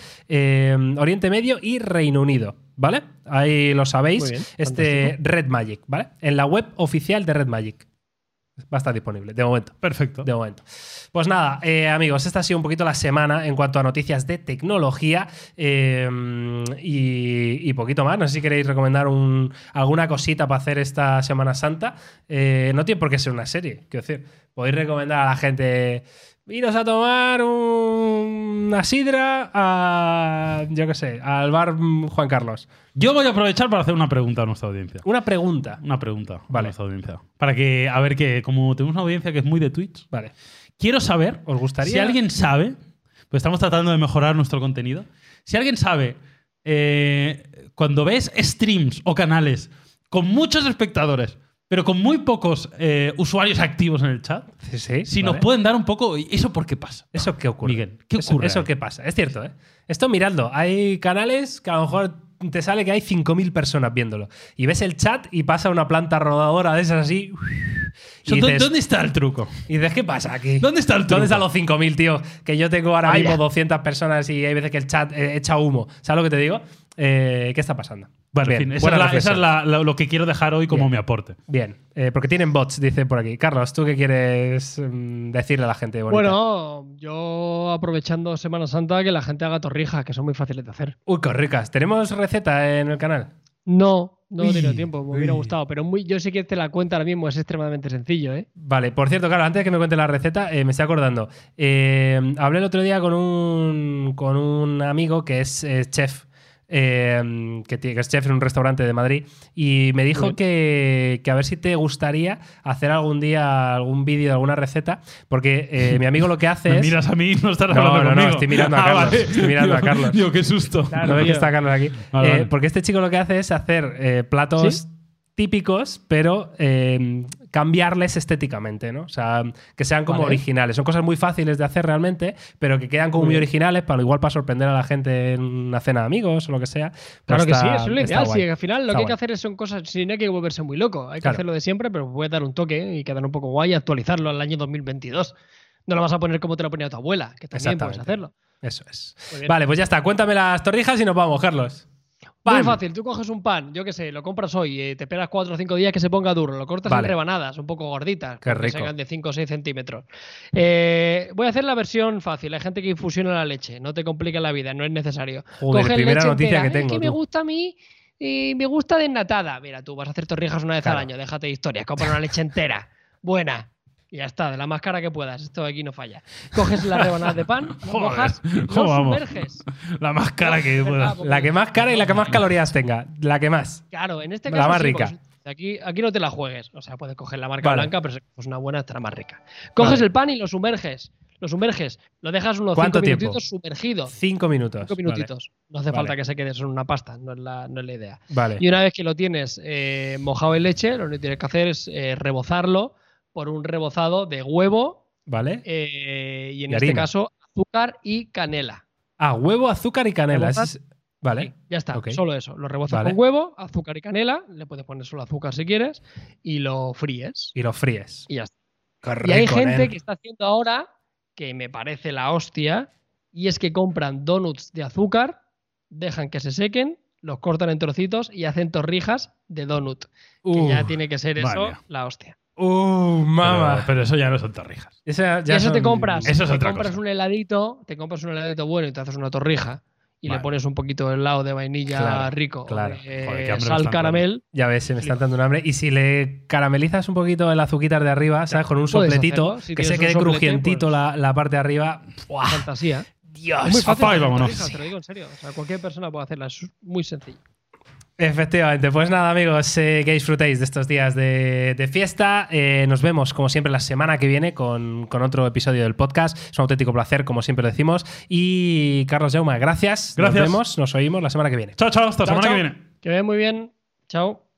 Oriente Medio y Reino Unido. ¿Vale? Ahí lo sabéis.
Bien,
este
fantástico.
Red Magic, ¿vale? En la web oficial de Red Magic. Va a estar disponible, de momento.
Perfecto.
De momento. Pues nada, eh, amigos, esta ha sido un poquito la semana en cuanto a noticias de tecnología eh, y, y poquito más. No sé si queréis recomendar un- alguna cosita para hacer esta Semana Santa. Eh, no tiene por qué ser una serie, quiero decir. Podéis recomendar a la gente iros a tomar un- una sidra a, yo qué sé, al bar Juan Carlos.
Yo voy a aprovechar para hacer una pregunta a nuestra audiencia.
Una pregunta.
Una pregunta
Vale.
a nuestra audiencia. Para que, a ver, que como tenemos una audiencia que es muy de Twitch,
Vale.
quiero saber
¿Os gustaría?
si alguien sabe, pues estamos tratando de mejorar nuestro contenido, si alguien sabe, eh, cuando ves streams o canales con muchos espectadores, pero con muy pocos eh, usuarios activos en el chat,
Sí, sí,
si
vale.
nos pueden dar un poco, ¿eso por qué pasa?
¿Eso qué ocurre?
Miguel, ¿qué ocurre
¿Eso, qué pasa? Es cierto, ¿eh? Esto miradlo. Hay canales que a lo mejor te sale que hay 5.000 personas viéndolo. Y ves el chat y pasa una planta rodadora de esas así.
O sea,
Y
¿dó-
dices,
¿Dónde está el truco?
y dices, ¿qué pasa aquí?
¿Dónde está el truco?
¿Dónde están los 5.000, tío? Que yo tengo ahora mismo 200 personas y hay veces que el chat eh, echa humo. ¿Sabes lo que te digo? Eh, ¿Qué está pasando?
Bueno,
Bien,
en fin, esa
buena
es, la- esa
reflexión.
es la- la- lo que quiero dejar hoy como
Bien.
mi aporte.
Bien, eh, porque tienen bots, dice por aquí. Carlos, ¿tú qué quieres mm, decirle a la gente? bonita?
Bueno, yo aprovechando Semana Santa que la gente haga torrijas, que son muy fáciles de hacer.
Uy, qué ricas. ¿Tenemos receta en el canal?
No, no he tenido tiempo, me hubiera
uy.
gustado. Pero muy, yo sé que te la cuenta ahora mismo es extremadamente sencillo, ¿eh?
Vale, por cierto, claro, antes de que me cuente la receta, eh, me estoy acordando. Eh, hablé el otro día con un, con un amigo que es eh, chef. Eh, que, que es chef en un restaurante de Madrid y me dijo que, que a ver si te gustaría hacer algún día algún vídeo de alguna receta porque eh, mi amigo lo que hace
Me
es
miras a mí no estás
No,
hablando
no, no,
conmigo.
estoy mirando a
Ah,
Carlos,
vale.
estoy mirando a Carlos.
Digo, qué susto.
¿No ves que está Carlos aquí?
Vale,
Eh,
vale.
Porque este chico lo que hace es hacer eh, platos
¿Sí?
típicos, pero eh, cambiarles estéticamente, ¿no? O sea, que sean como
Vale.
originales. Son cosas muy fáciles de hacer realmente, pero que quedan como
Muy bien.
originales, para igual para sorprender a la gente en una cena de amigos o lo que sea. Pues
Claro que sí, eso es lo ideal. Sí, al final lo
Está
que hay que hacer es- son cosas sin hay que volverse muy loco. Hay que
Claro.
hacerlo de siempre, pero puedes dar un toque y quedar un poco guay y actualizarlo al año 2022. No lo vas a poner como te lo ponía tu abuela, que también puedes hacerlo.
Eso es. Vale, pues ya está. Cuéntame las torrijas y nos vamos, Carlos.
Muy fácil, tú coges un pan, yo qué sé, lo compras hoy, eh, te esperas 4 o 5 días que se ponga duro, lo cortas
Vale.
en rebanadas, un poco gorditas,
rico.
sean de 5 o 6 centímetros. Eh, voy a hacer la versión fácil, hay gente que infusiona la leche, no te complica la vida, no es necesario.
Joder,
Coges
primera
leche
noticia
entera,
que
"Es
tengo,
que me
tú".
gusta a mí y me gusta desnatada. Mira, tú vas a hacer torrijas una vez
Claro.
al año, déjate de historias, compra una leche entera, buena. Y ya está, de la más cara que puedas. Esto aquí no falla. Coges las rebanadas de pan, mojas, lo sumerges.
La más cara que
No,
pueda.
verdad, porque-
La que más cara y la que más calorías tenga. La que más.
Claro, en este
La
caso.
más
sí,
rica.
Aquí, aquí no te la juegues. O sea, puedes coger la marca
Vale.
blanca, pero si es una buena, estará más rica. Coges
Vale.
el pan y lo sumerges. Lo sumerges. Lo dejas unos
¿Cuánto
5
tiempo?
minutitos sumergido.
Cinco minutos.
Cinco minutitos. No hace
Vale.
falta que se quede en una pasta, no es la, no es la idea.
Vale.
Y una vez que lo tienes eh, mojado en leche, lo único que tienes que hacer es eh, rebozarlo por un rebozado de huevo
Vale.
eh, y en
Y
este
harina.
caso azúcar y canela.
Ah, huevo, azúcar y canela. Es- Vale.
Sí, ya está, solo eso. Lo rebozas
Vale.
con huevo, azúcar y canela, le puedes poner solo azúcar si quieres, y lo fríes.
Y lo fríes.
Y ya está. Y hay gente que está haciendo ahora, que me parece la hostia, y es que compran donuts de azúcar, dejan que se sequen, los cortan en trocitos y hacen torrijas de donut. Que ya tiene que ser eso la hostia.
Uh,
Pero,
Pero,
pero eso ya no son torrijas.
Esa
Y
ya
eso te compras.
Eso es
te
otra
compras
cosa.
un heladito, te compras un heladito bueno y te haces una torrija. Y
Vale.
le pones un poquito de helado de vainilla
Claro,
rico,
claro.
Joder,
sal caramel.
Ya ves, se me está dando un hambre. Y si le caramelizas un poquito el azuquitar de arriba, ¿sabes? Con un sopletito,
si
que se quede
soplete,
crujientito
pues-
la, la parte de arriba. ¡Buah!
Fantasía.
Dios.
Muy fácil.
y vámonos.
te lo digo en serio. O sea, cualquier persona puede hacerla. Es muy sencillo.
Efectivamente, pues nada amigos, eh, que disfrutéis de estos días de, de fiesta. Eh, nos vemos como siempre la semana que viene con, con otro episodio del podcast. Es un auténtico placer, como siempre decimos. Y Carlos Jauma, gracias.
Gracias.
Nos vemos, nos oímos la semana que viene.
Chao, chao. Hasta la semana
chao.
que viene.
Que vaya muy bien. Chao.